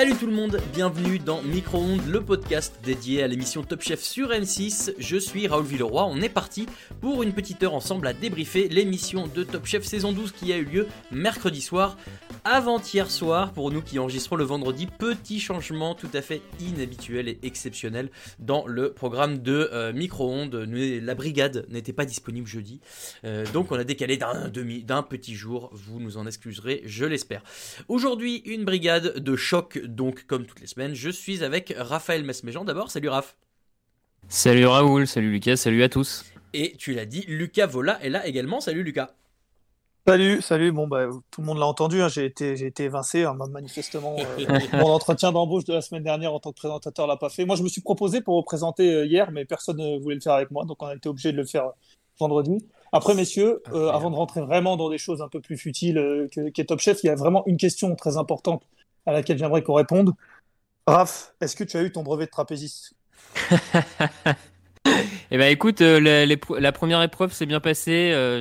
Salut tout le monde, bienvenue dans Micro-ondes, le podcast dédié à l'émission Top Chef sur M6. Je suis Raoul Villeroy, on est parti pour une petite heure ensemble à débriefer l'émission de Top Chef saison 12 qui a eu lieu mercredi soir. Avant-hier soir, pour nous qui enregistrons le vendredi, petit changement tout à fait inhabituel et exceptionnel dans le programme de euh, Micro-ondes. La brigade n'était pas disponible jeudi, Euh, donc on a décalé d'un demi, d'un petit jour. Vous nous en excuserez, je l'espère. Aujourd'hui, une brigade de choc, donc comme toutes les semaines. Je suis avec Raphaël Mesméjean d'abord. Salut Raph. Salut Raoul, salut Lucas, salut à tous. Et tu l'as dit, Lucas Vola est là également. Salut Lucas. Salut, salut. Bon, bah, tout le monde l'a entendu. hein, j'ai été, j'ai été évincé. hein, manifestement, euh, mon entretien d'embauche de la semaine dernière en tant que présentateur l'a pas fait. Moi, je me suis proposé pour représenter euh, hier, mais personne ne voulait le faire avec moi, donc on a été obligé de le faire euh, vendredi. Après, messieurs, euh, avant de rentrer vraiment dans des choses un peu plus futiles euh, que, qu'est Top Chef, il y a vraiment une question très importante à laquelle j'aimerais qu'on réponde. Raph, est-ce que tu as eu ton brevet de trapéziste? Eh ben écoute, euh, la, première épreuve s'est bien passée. euh,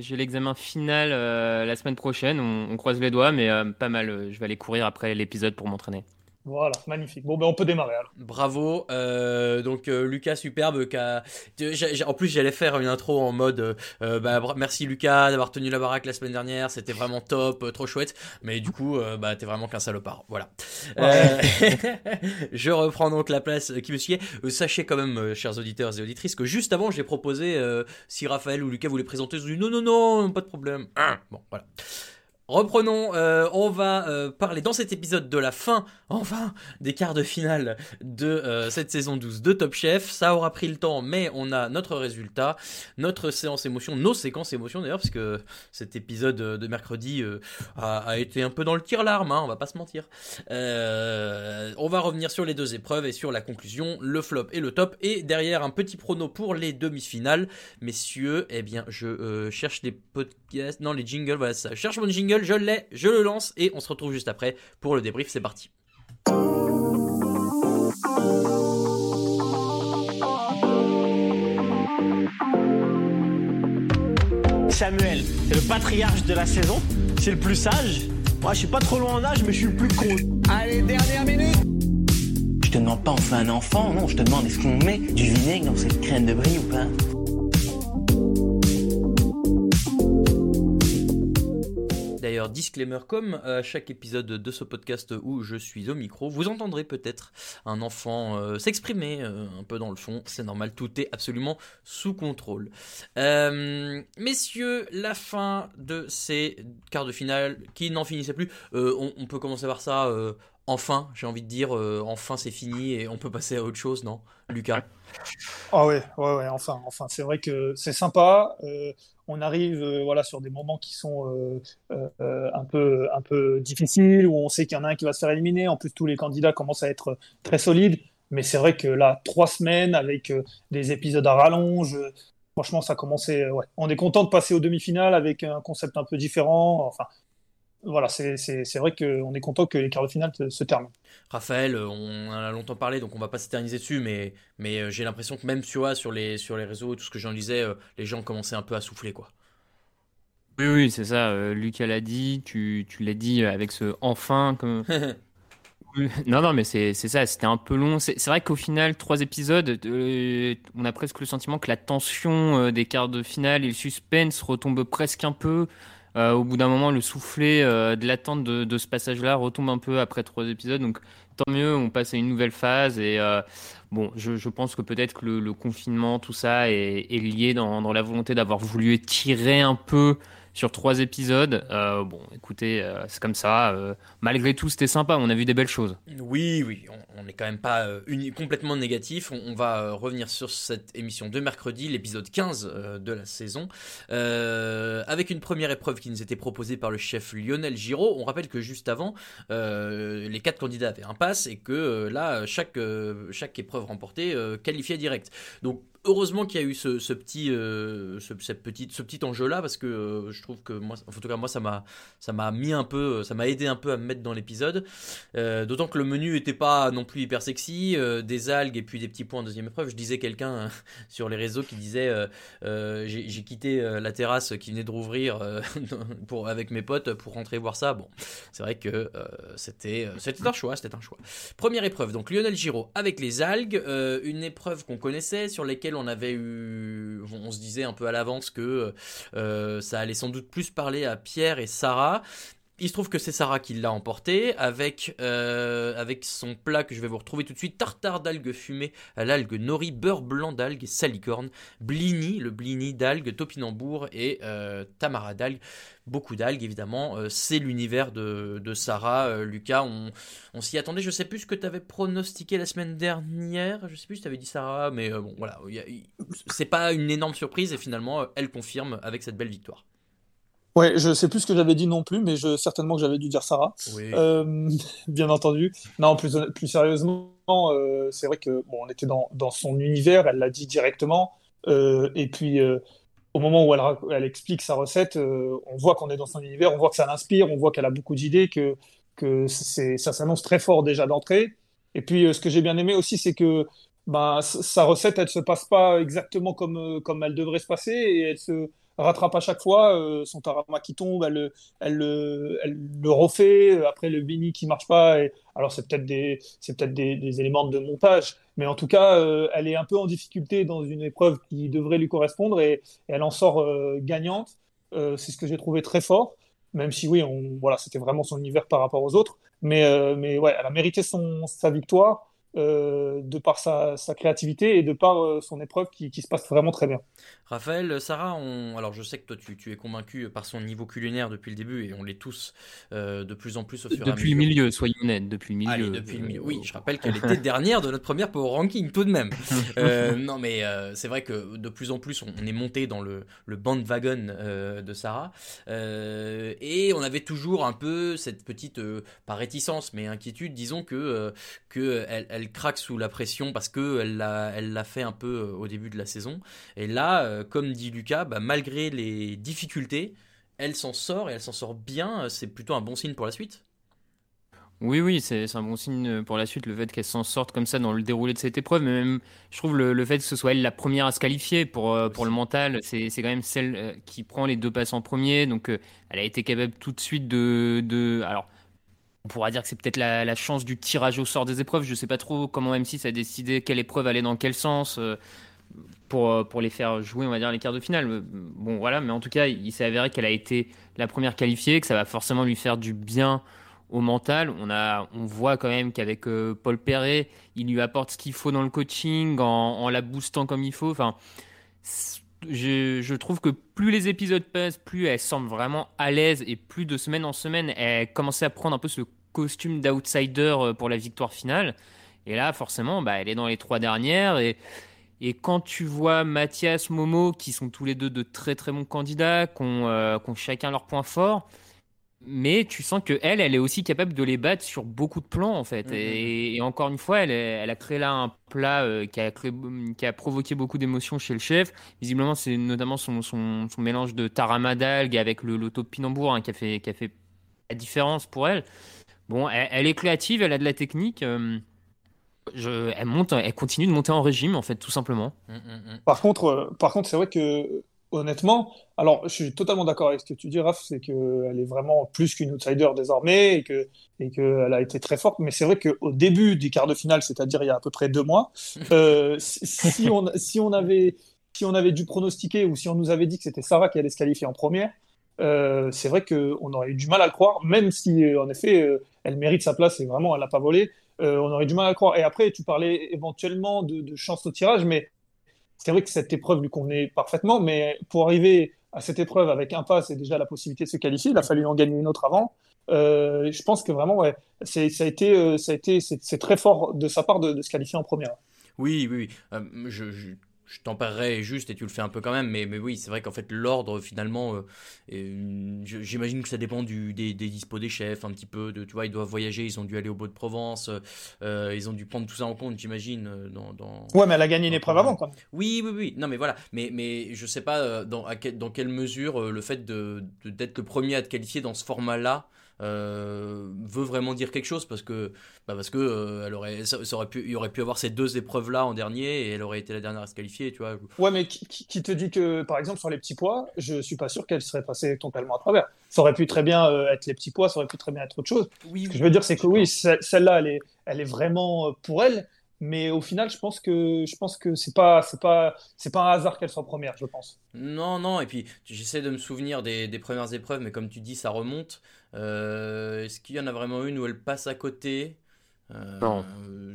j'ai l'examen final euh, la semaine prochaine. On, croise les doigts, mais pas mal. je vais aller courir après l'épisode pour m'entraîner. Voilà, magnifique. Bon, ben, on peut démarrer alors. Bravo. Euh, donc euh, Lucas superbe. a- En plus, j'allais faire une intro en mode euh, euh, bah, merci Lucas d'avoir tenu la baraque la semaine dernière. C'était vraiment top, euh, trop chouette. Mais du coup, euh, bah, t'es vraiment qu'un salopard. Voilà. Euh, je reprends donc la place qui me suit. Euh, sachez quand même, chers auditeurs et auditrices, que juste avant, j'ai proposé euh, si Raphaël ou Lucas voulaient présenter. Ils ont dit non, non, non, pas de problème. Hein. Bon, voilà. Reprenons, euh, on va euh, parler dans cet épisode de la fin, enfin, des quarts de finale de euh, cette saison 12 de Top Chef. Ça aura pris le temps, mais on a notre résultat, notre séance émotion, nos séquences émotion d'ailleurs, parce que cet épisode de mercredi a, été un peu dans le tir-larme, hein, on va pas se mentir. On va revenir sur les deux épreuves et sur la conclusion, le flop et le top, et derrière un petit prono pour les demi-finales. Messieurs, eh bien, je cherche les podcasts, non, les jingles, voilà ça. Je cherche mon jingle, je l'ai, je le lance, et on se retrouve juste après pour le débrief, c'est parti. Samuel, c'est le patriarche de la saison. C'est le plus sage. Moi, je suis pas trop loin en âge, mais je suis le plus con. Allez, dernière minute Je te demande pas on fait un enfant, non, je te demande est-ce qu'on met du vinaigre dans cette crème de brie ou pas? Disclaimer, comme à chaque épisode de ce podcast où je suis au micro, vous entendrez peut-être un enfant euh, s'exprimer euh, un peu dans le fond. C'est normal, tout est absolument sous contrôle. Euh, messieurs, la fin de ces quarts de finale qui n'en finissaient plus. On, on peut commencer par ça. Enfin, j'ai envie de dire, euh, enfin c'est fini et on peut passer à autre chose, non Lucas? Ah ouais, ouais, ouais, enfin, enfin, c'est vrai que c'est sympa. euh, on arrive, euh, voilà, sur des moments qui sont un peu, un peu difficiles, où on sait qu'il y en a un qui va se faire éliminer. En plus, tous les candidats commencent à être très solides. Mais c'est vrai que là, trois semaines avec des épisodes à rallonge, franchement, ça commençait. ouais. On est content de passer aux demi-finales avec un concept un peu différent. Enfin, voilà, c'est vrai qu'on est content que les quarts de finale se, terminent. Raphaël, on en a longtemps parlé, donc on va pas s'éterniser dessus, mais, mais j'ai l'impression que même sur, sur, les, sur les réseaux, tout ce que j'en disais, les gens commençaient un peu à souffler. quoi. Oui, oui, c'est ça. Lucas l'a dit, tu, tu l'as dit avec ce enfin. Comme... Non, non, mais c'est ça, c'était un peu long. C'est vrai qu'au final, trois épisodes, euh, on a presque le sentiment que la tension euh, des quarts de finale et le suspense retombe presque un peu. Euh, au bout d'un moment, le soufflet de l'attente de, ce passage-là retombe un peu après trois épisodes. Donc, tant mieux, on passe à une nouvelle phase. Et bon, je, pense que peut-être que le, confinement, tout ça, est, lié dans, dans la volonté d'avoir voulu étirer un peu sur trois épisodes. Euh, bon, écoutez, euh, c'est comme ça. Euh, malgré tout, c'était sympa. On a vu des belles choses. Oui, oui. On n'est quand même pas complètement négatif. On, va revenir sur cette émission de mercredi, l'épisode 15 de la saison, avec une première épreuve qui nous était proposée par le chef Lionel Giraud. On rappelle que juste avant, les quatre candidats avaient un pass et que là, chaque, chaque épreuve remportée qualifiait direct. Donc heureusement qu'il y a eu ce, petit, euh, ce, cette petite, ce petit enjeu là parce que euh, je trouve que moi, en tout cas moi ça m'a, ça m'a mis un peu, ça m'a aidé un peu à me mettre dans l'épisode. Euh, d'autant que le menu était pas non plus hyper sexy, des algues et puis des petits points en deuxième épreuve. Je disais quelqu'un sur les réseaux qui disait j'ai quitté la terrasse qui venait de rouvrir pour avec mes potes pour rentrer voir ça. Bon, c'est vrai que c'était, c'était un choix, c'était un choix. Première épreuve donc Lionel Giraud avec les algues, une épreuve qu'on connaissait sur lesquelles on avait eu, on se disait un peu à l'avance que euh, ça allait sans doute plus parler à Pierre et Sarah. Il se trouve que c'est Sarah qui l'a emporté avec, euh, avec son plat que je vais vous retrouver tout de suite tartare d'algues fumées à l'algue nori, beurre blanc d'algues et salicorne, blini, le blini d'algues, topinambour et euh, tamara d'algues. Beaucoup d'algues évidemment. Euh, c'est l'univers de, Sarah. Lucas, on, s'y attendait. Je sais plus ce que tu avais pronostiqué la semaine dernière. Je sais plus si tu avais dit Sarah, mais bon voilà. C'est pas une énorme surprise et finalement elle confirme avec cette belle victoire. Ouais, je sais plus ce que j'avais dit non plus, mais je, certainement que j'avais dû dire Sarah. Euh, bien entendu. Non, plus, plus sérieusement, euh, c'est vrai que bon, on était dans, dans son univers, elle l'a dit directement. Euh, et puis, au moment où elle, elle explique sa recette, on voit qu'on est dans son univers, on voit que ça l'inspire, on voit qu'elle a beaucoup d'idées, que, que ça s'annonce très fort déjà d'entrée. Et puis, ce que j'ai bien aimé aussi, c'est que ben, sa recette, elle se passe pas exactement comme, comme elle devrait se passer, et elle se rattrape à chaque fois. Euh, son Tarama qui tombe, elle, le refait. Après, le Bini qui marche pas. Alors, c'est peut-être des, éléments de montage. Mais en tout cas, euh, elle est un peu en difficulté dans une épreuve qui devrait lui correspondre et, elle en sort euh, gagnante. c'est ce que j'ai trouvé très fort. Même si, oui, on, voilà, c'était vraiment son univers par rapport aux autres. Mais, ouais, elle a mérité sa victoire. Euh, de par sa, créativité et de par euh, son épreuve qui, se passe vraiment très bien. Raphaël, Sarah, on... alors je sais que toi tu, es convaincu par son niveau culinaire depuis le début et on l'est tous euh, de plus en plus au fur et à mesure. Depuis le milieu, soyons honnêtes, depuis le milieu. Allez, depuis le milieu. Oui, je rappelle qu'elle était dernière de notre première Power Ranking tout de même. non mais c'est vrai que de plus en plus on, est monté dans le, le bandwagon de Sarah et on avait toujours un peu cette petite, pas réticence mais inquiétude, disons que, que elle elle craque sous la pression parce que elle l'a, elle fait un peu euh, au début de la saison. Et là, euh, comme dit Lucas, bah, malgré les difficultés, elle s'en sort et elle s'en sort bien. C'est plutôt un bon signe pour la suite. Oui, oui, c'est, un bon signe pour la suite, le fait qu'elle s'en sorte comme ça dans le déroulé de cette épreuve. Mais même, je trouve le, fait que ce soit elle la première à se qualifier pour, euh, le mental, c'est, quand même celle qui prend les deux passes en premier. Donc, elle a été capable tout de suite de. de alors, on pourra dire que c'est peut-être la, chance du tirage au sort des épreuves. Je ne sais pas trop comment M6 a décidé quelle épreuve allait dans quel sens euh, pour, euh, pour les faire jouer, on va dire, les quarts de finale. Euh, bon, voilà, mais en tout cas, il s'est avéré qu'elle a été la première qualifiée, que ça va forcément lui faire du bien au mental. On voit quand même qu'avec Paul Perret, il lui apporte ce qu'il faut dans le coaching, en, en la boostant comme il faut. Enfin, je, trouve que plus les épisodes passent, plus elle semble vraiment à l'aise et plus de semaine en semaine, elle commençait à prendre un peu ce costume d'outsider euh, pour la victoire finale. Et là, forcément, bah, elle est dans les trois dernières. Et, quand tu vois Mathias, Momo, qui sont tous les deux de très très bons candidats, qui ont, euh, ont chacun leur point fort, mais tu sens que elle, elle est aussi capable de les battre sur beaucoup de plans en fait. Mm-hmm. Et, encore une fois, elle, elle, a créé là un plat euh, qui, a qui, a provoqué beaucoup d'émotions chez le chef. Visiblement, c'est notamment son, son, son, mélange de tarama d'algues avec le, le topinambour hein, qui a fait qui a fait la différence pour elle. Bon, elle, elle est créative, elle a de la technique. euh, je, elle monte, elle continue de monter en régime en fait, tout simplement. Mm, mm, mm. Par contre, euh, par contre, c'est vrai que honnêtement, alors je suis totalement d'accord avec ce que tu dis, Raph, c'est qu'elle est vraiment plus qu'une outsider désormais et que et qu'elle a été très forte. Mais c'est vrai qu'au début du quart de finale, c'est-à-dire il y a à peu près deux mois, euh, si, on si on avait si on avait dû pronostiquer ou si on nous avait dit que c'était Sarah qui allait se qualifier en première, euh, c'est vrai qu'on aurait eu du mal à le croire, même si euh, en effet euh, elle mérite sa place et vraiment elle l'a pas volé. On aurait du mal à le croire. Et après, tu parlais éventuellement de, de chance au tirage, mais c'est vrai que cette épreuve lui convenait parfaitement, mais pour arriver à cette épreuve avec un pass et déjà la possibilité de se qualifier, il a fallu en gagner une autre avant. Euh, je pense que vraiment, ouais, c'est, ça a été, euh, ça a été, c'est, c'est très fort de sa part de, se qualifier en première. Oui, oui, oui. Euh, je, je tempérerai juste et tu le fais un peu quand même, mais, mais oui, c'est vrai qu'en fait, l'ordre, finalement, euh, euh, j'imagine que ça dépend du, des, des dispos des chefs, un petit peu. De, tu vois, ils doivent voyager, ils ont dû aller au Beau de Provence, euh, ils ont dû prendre tout ça en compte, j'imagine. euh, Dans, dans... Ouais, mais elle a gagné une épreuve avant quand même. Oui, oui, oui. Non, mais voilà. Mais, mais je sais pas euh, dans, à quel- dans quelle mesure euh, le fait de, de- d'être le premier à te qualifier dans ce format-là euh, veut vraiment dire quelque chose parce que bah parce que euh, elle aurait ça, ça aurait pu il y aurait pu avoir ces deux épreuves là en dernier et elle aurait été la dernière à se qualifier tu vois Ouais, mais qui, te dit que, par exemple, sur les petits pois, je suis pas sûr qu'elle serait passée totalement à travers. Ça aurait pu très bien euh, être les petits pois, ça aurait pu très bien être autre chose. oui Ce que je veux dire, c'est que oui, ce- celle-là, elle est, elle est vraiment euh, pour elle, mais au final, je pense que, je pense que c'est pas, c'est pas, c'est pas un hasard qu'elle soit première, je pense. non non et puis j'essaie de me souvenir des, premières épreuves mais comme tu dis ça remonte Euh, est-ce qu'il y en a vraiment une où elle passe à côté? Non.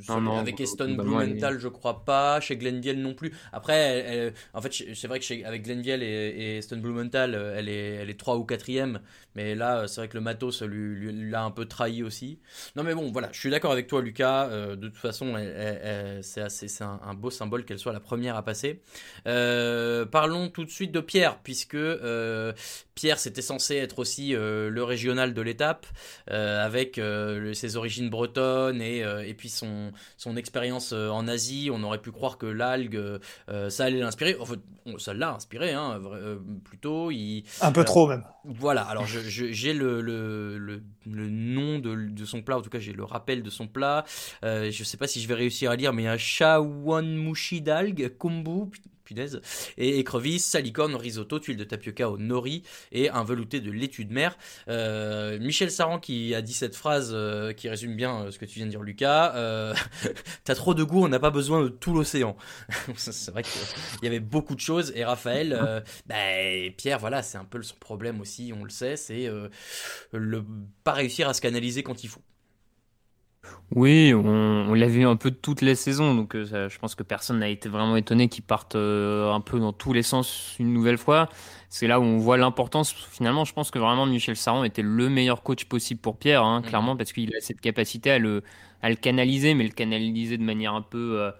sur- Non, non, avec Eston bah, Blumenthal, je crois pas. Chez Glenville non plus. Après, elle- elle- en fait, c'est vrai que chez, avec Glenville et, et Eston Blumenthal, euh, elle est, elle est 3 ou 4ème. Mais là, c'est vrai que le matos lui, lui- l'a un peu trahi aussi. Non, mais bon, voilà, je suis d'accord avec toi, Lucas. Euh, de toute façon, c'est un, un beau symbole qu'elle soit la première à passer. Euh, parlons tout de suite de Pierre, puisque euh, Pierre, c'était censé être aussi euh, le régional de l'étape, euh, avec euh, ses origines bretonnes et, et puis son, son expérience en Asie. On aurait pu croire que l'algue, ça allait l'inspirer. En fait, on- ça l'a inspiré, hein, plutôt. Il, Un peu alors, trop même. voilà, alors j'ai le, le, le, le nom de, de son plat, en tout cas j'ai le rappel de son plat. Je sais pas si je vais réussir à lire, mais il y a un shawanmushi d'algues, kombu, et écrevisses, salicorne, risotto, tuile de tapioca au nori et un velouté de laitue de mer. Euh, Michel Saran qui a dit cette phrase euh, qui résume bien euh, ce que tu viens de dire, Lucas. T'as trop de goût, on n'a pas besoin de tout l'océan. c'est vrai qu'il y avait beaucoup de choses et Raphaël, bah, Pierre, voilà, c'est un peu son problème aussi, on le sait, c'est le pas réussir à se canaliser quand il faut. Oui, on, on l'a vu un peu toute la saison, donc euh, je pense que personne n'a été vraiment étonné qu'ils partent euh, un peu dans tous les sens une nouvelle fois. C'est là où on voit l'importance. Finalement, je pense que vraiment Michel Saran était le meilleur coach possible pour Pierre, hein, clairement, parce qu'il a cette capacité à le, à le canaliser, mais le canaliser de manière un peu euh,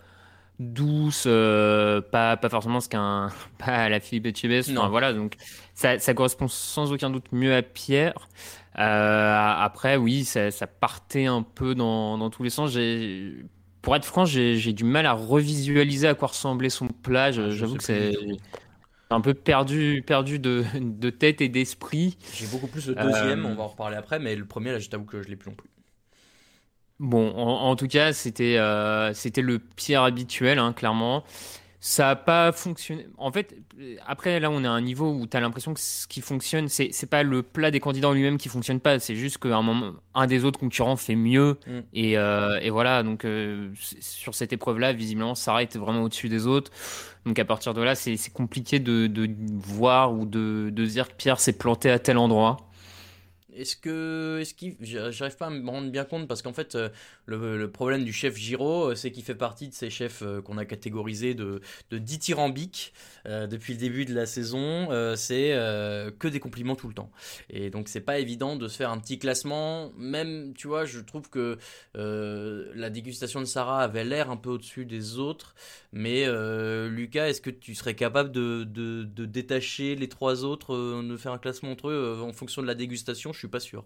douce, euh, pas, pas forcément ce qu'un pas à la Philippe Etchebest. Enfin, voilà, donc ça, ça correspond sans aucun doute mieux à Pierre. Euh, après, oui, ça, ça partait un peu dans, dans tous les sens. J'ai, pour être franc, j'ai du mal à revisualiser à quoi ressemblait son plat. Ah, J'avoue que c'est un peu perdu, perdu de, de tête et d'esprit. J'ai beaucoup plus le deuxième, Euh, on va en reparler après, mais le premier, là, je t'avoue que je l'ai plus non plus. Bon, en, en tout cas, c'était euh, c'était le Pierre habituel, hein, clairement. Ça a pas fonctionné. En fait, après, là, on est à un niveau où tu as l'impression que ce qui fonctionne, c'est c'est pas le plat des candidats en lui-même qui fonctionne pas, c'est juste qu'à un moment, un des autres concurrents fait mieux. Mm. Et, euh, et voilà, donc euh, sur cette épreuve-là, visiblement, Sarah était vraiment au-dessus des autres. Donc à partir de là, c'est c'est compliqué de, de voir ou de, de dire que Pierre s'est planté à tel endroit. Est-ce que, est-ce qu'il, j'arrive pas à me rendre bien compte parce qu'en fait, euh, le, problème du chef Giro, euh, c'est qu'il fait partie de ces chefs euh, qu'on a catégorisés de, de dithyrambiques depuis le début de la saison. C'est que des compliments tout le temps. Et donc, c'est pas évident de se faire un petit classement. Même, tu vois, je trouve que la dégustation de Sarah avait l'air un peu au-dessus des autres. Mais Lucas, est-ce que tu serais capable de, de, détacher les trois autres, de faire un classement entre eux en fonction de la dégustation? Je suis pas sûr.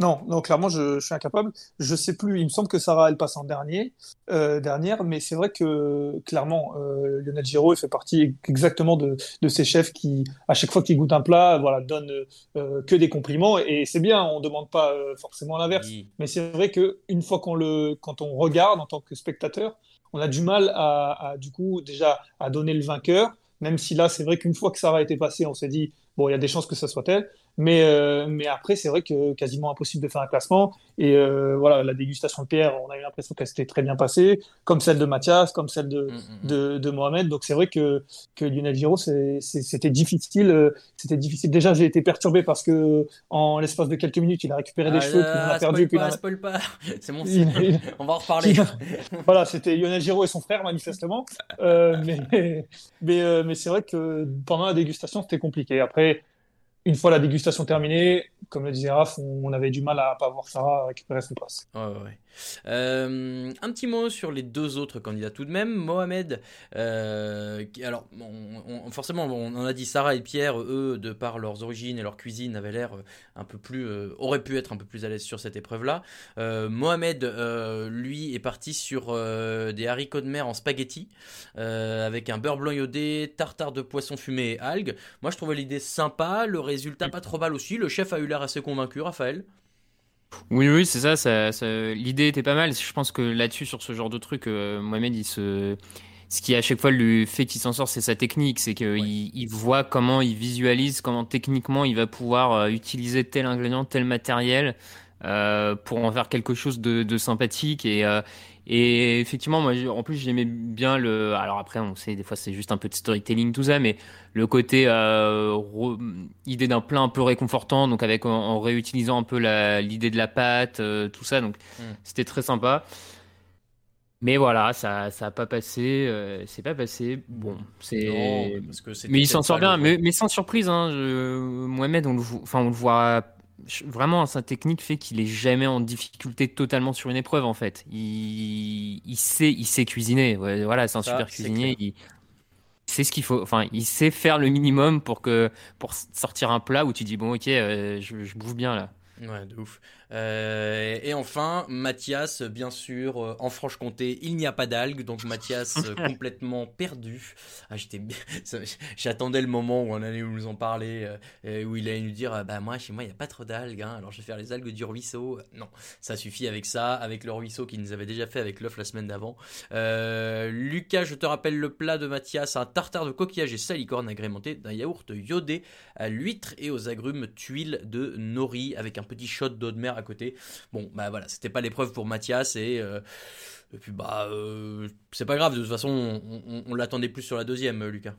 Non, non, clairement, je, je suis incapable. Je sais plus. Il me semble que Sarah, elle passe en dernier, euh, dernière, mais c'est vrai que clairement, euh, Lionel Giraud, il fait partie exactement de, de ces chefs qui, à chaque fois qu'ils goûtent un plat, voilà, donnent euh, que des compliments. Et c'est bien, on demande pas forcément l'inverse. Oui. Mais c'est vrai que une fois qu'on le, quand on regarde en tant que spectateur, on a du mal à, à, du coup déjà à donner le vainqueur. Même si là, c'est vrai qu'une fois que Sarah était passée, on s'est dit bon, il y a des chances que ça soit elle. Mais, euh, mais après, c'est vrai que quasiment impossible de faire un classement. Et euh, voilà, la dégustation de Pierre, on a eu l'impression qu'elle s'était très bien passée, comme celle de Mathias, comme celle de, Mm, de, de Mohamed. Donc c'est vrai que, que Lionel Giraud, c'était difficile. euh, C'était difficile. Déjà, j'ai été perturbé parce que en l'espace de quelques minutes, il a récupéré des Ah cheveux, puis il en a perdu, pas, a- spoil pas. C'est mon signe. il- On va en reparler. voilà, c'était Lionel Giraud et son frère, manifestement. Euh, mais mais, mais c'est vrai que pendant la dégustation, c'était compliqué. Après, une fois la dégustation terminée, comme le disait Raph, on, avait du mal à pas voir Sarah récupérer son ouais. Euh, un petit mot sur les deux autres candidats tout de même. Mohamed, euh, qui- alors on- on- forcément on en a dit Sarah et Pierre, eux de par leurs origines et leur cuisine avaient l'air euh, un peu plus, euh, auraient pu être un peu plus à l'aise sur cette épreuve-là. Mohamed, lui, est parti sur des haricots de mer en spaghetti avec un beurre blanc iodé, tartare de poisson fumé et algues. Moi je trouvais l'idée sympa, le résultat pas trop mal aussi. Le chef a eu l'air assez convaincu, Raphaël. Oui, oui, c'est ça, ça, ça- L'idée était pas mal. Je pense que là-dessus, sur ce genre de truc, euh, Mohamed, il se... ce qui à chaque fois lui fait qu'il s'en sort, c'est sa technique. C'est qu'il il voit comment il visualise, comment techniquement il va pouvoir euh, utiliser tel ingrédient, tel matériel euh, pour en faire quelque chose de, de sympathique. Et, euh, et effectivement, moi, en plus, j'aimais bien le. Alors après, on sait, des fois, c'est juste un peu de storytelling, tout ça, mais le côté euh, re- idée d'un plat un peu réconfortant, donc avec en, en réutilisant un peu la- l'idée de la pâte, euh, tout ça, donc Mm. c'était très sympa. Mais voilà, ça, ça a pas passé, euh, c'est pas passé. Bon, c'est. Mais il s'en sort bien, mais, mais sans surprise, hein. je- Mohamed, on le, vo- enfin, on le voit vraiment. Sa technique fait qu'il est jamais en difficulté totalement sur une épreuve, en fait. Il, il sait, il sait cuisiner. Ouais, voilà, c'est un Ça, super cuisinier. Il, c'est ce qu'il faut. Enfin, il sait faire le minimum pour que pour sortir un plat où tu dis bon, ok, euh, je, je bouffe bien là. Ouais, de ouf. Euh, et enfin, Mathias, bien sûr, euh, en Franche-Comté, il n'y a pas d'algues, donc Mathias euh, complètement perdu. Ah, j'étais, j'attendais le moment où on allait nous en parler, où il allait nous dire, ah, bah moi, chez moi, il n'y a pas trop d'algues, hein, alors je vais faire les algues du ruisseau. Non, ça suffit avec ça, avec le ruisseau qu'il nous avait déjà fait avec l'œuf la semaine d'avant. Euh, Lucas, je te rappelle le plat de Mathias, un tartare de coquillage et salicorne agrémenté d'un yaourt iodé à l'huître et aux agrumes tuiles de nori avec un petit shot d'eau de mer côté. Bon, bah voilà, c'était pas l'épreuve pour Mathias et, euh, puis bah euh, c'est pas grave, de toute façon on, l'attendait plus sur la deuxième, euh, Lucas.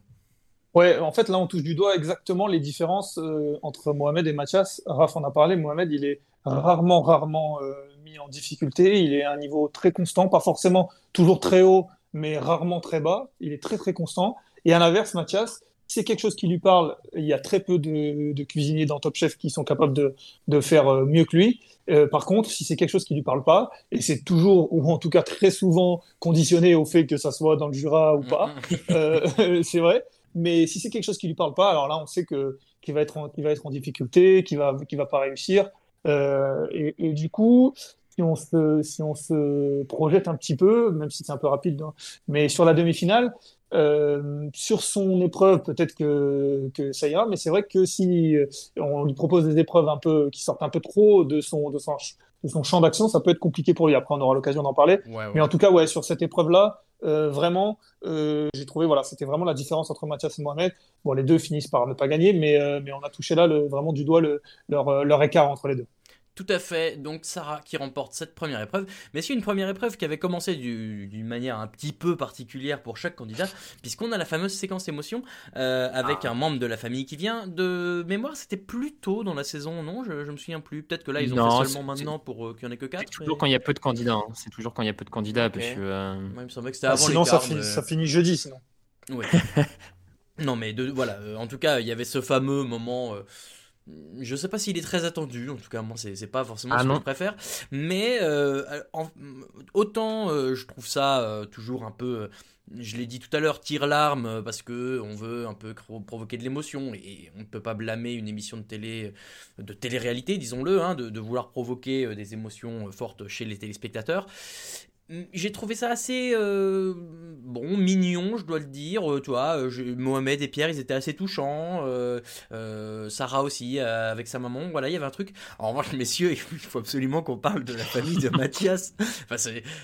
Ouais, en fait, là, on touche du doigt exactement les différences entre Mohamed et Mathias. Raph en a parlé. Mohamed, il est rarement, rarement mis en difficulté. Il est à un niveau très constant, pas forcément toujours très haut, mais rarement très bas. Il est très, très constant. Et à l'inverse, Mathias, c'est quelque chose qui lui parle, il y a très peu de, de cuisiniers dans Top Chef qui sont capables de, de faire euh, mieux que lui. Euh, par contre, si c'est quelque chose qui lui parle pas, et c'est toujours, ou en tout cas très souvent conditionné au fait que ça soit dans le Jura ou pas, euh, c'est vrai. Mais si c'est quelque chose qui lui parle pas, alors là, on sait que qu'il va être en, va être en difficulté, qu'il va qu'il va pas réussir. Euh, et, et du coup, si on se si on se projette un petit peu, même si c'est un peu rapide, hein, mais sur la demi-finale, euh, sur son épreuve, peut-être que que ça ira. Mais c'est vrai que si euh, on lui propose des épreuves un peu qui sortent un peu trop de son de son de son champ d'action, ça peut être compliqué pour lui. Après, on aura l'occasion d'en parler. Ouais, ouais. Mais en tout cas, ouais, sur cette épreuve-là, euh, vraiment, euh, j'ai trouvé, voilà, c'était vraiment la différence entre Mathias et Mohamed. Bon, les deux finissent par ne pas gagner, mais, euh, mais on a touché là le, vraiment du doigt le, leur, leur écart entre les deux. Tout à fait, donc Sarah qui remporte cette première épreuve, mais c'est une première épreuve qui avait commencé du- d'une manière un petit peu particulière pour chaque candidat, puisqu'on a la fameuse séquence émotion euh, avec un membre de la famille qui vient. De mémoire, c'était plus tôt dans la saison, non? Je, je me souviens plus. Peut-être que là, ils ont Non, fait c'est- seulement maintenant pour euh, qu'il n'y en ait que 4. Toujours quand il y a peu de candidats. hein. C'est toujours quand il y a peu de candidats Ok. parce que. euh, il me semblait que c'était Ah, avant sinon, les ça, finit, mais- ça finit jeudi, sinon. Ouais. non, mais de, voilà, euh, en tout cas, il y avait ce fameux moment. Je sais pas s'il est très attendu, en tout cas, moi, c'est pas forcément Ah ce que non. je préfère. Mais euh, en- autant euh, je trouve ça euh, toujours un peu. je l'ai dit tout à l'heure, tire l'arme parce que on veut un peu provoquer de l'émotion et on ne peut pas blâmer une émission de télé, de télé-réalité, disons-le, hein, de, de vouloir provoquer des émotions fortes chez les téléspectateurs. J'ai trouvé ça assez euh, bon, mignon, je dois le dire. Euh, tu euh, Mohamed et Pierre, ils étaient assez touchants. Euh, Sarah aussi, avec sa maman. Voilà, il y avait un truc. En revanche, messieurs, il faut absolument qu'on parle de la famille de Mathias. Enfin,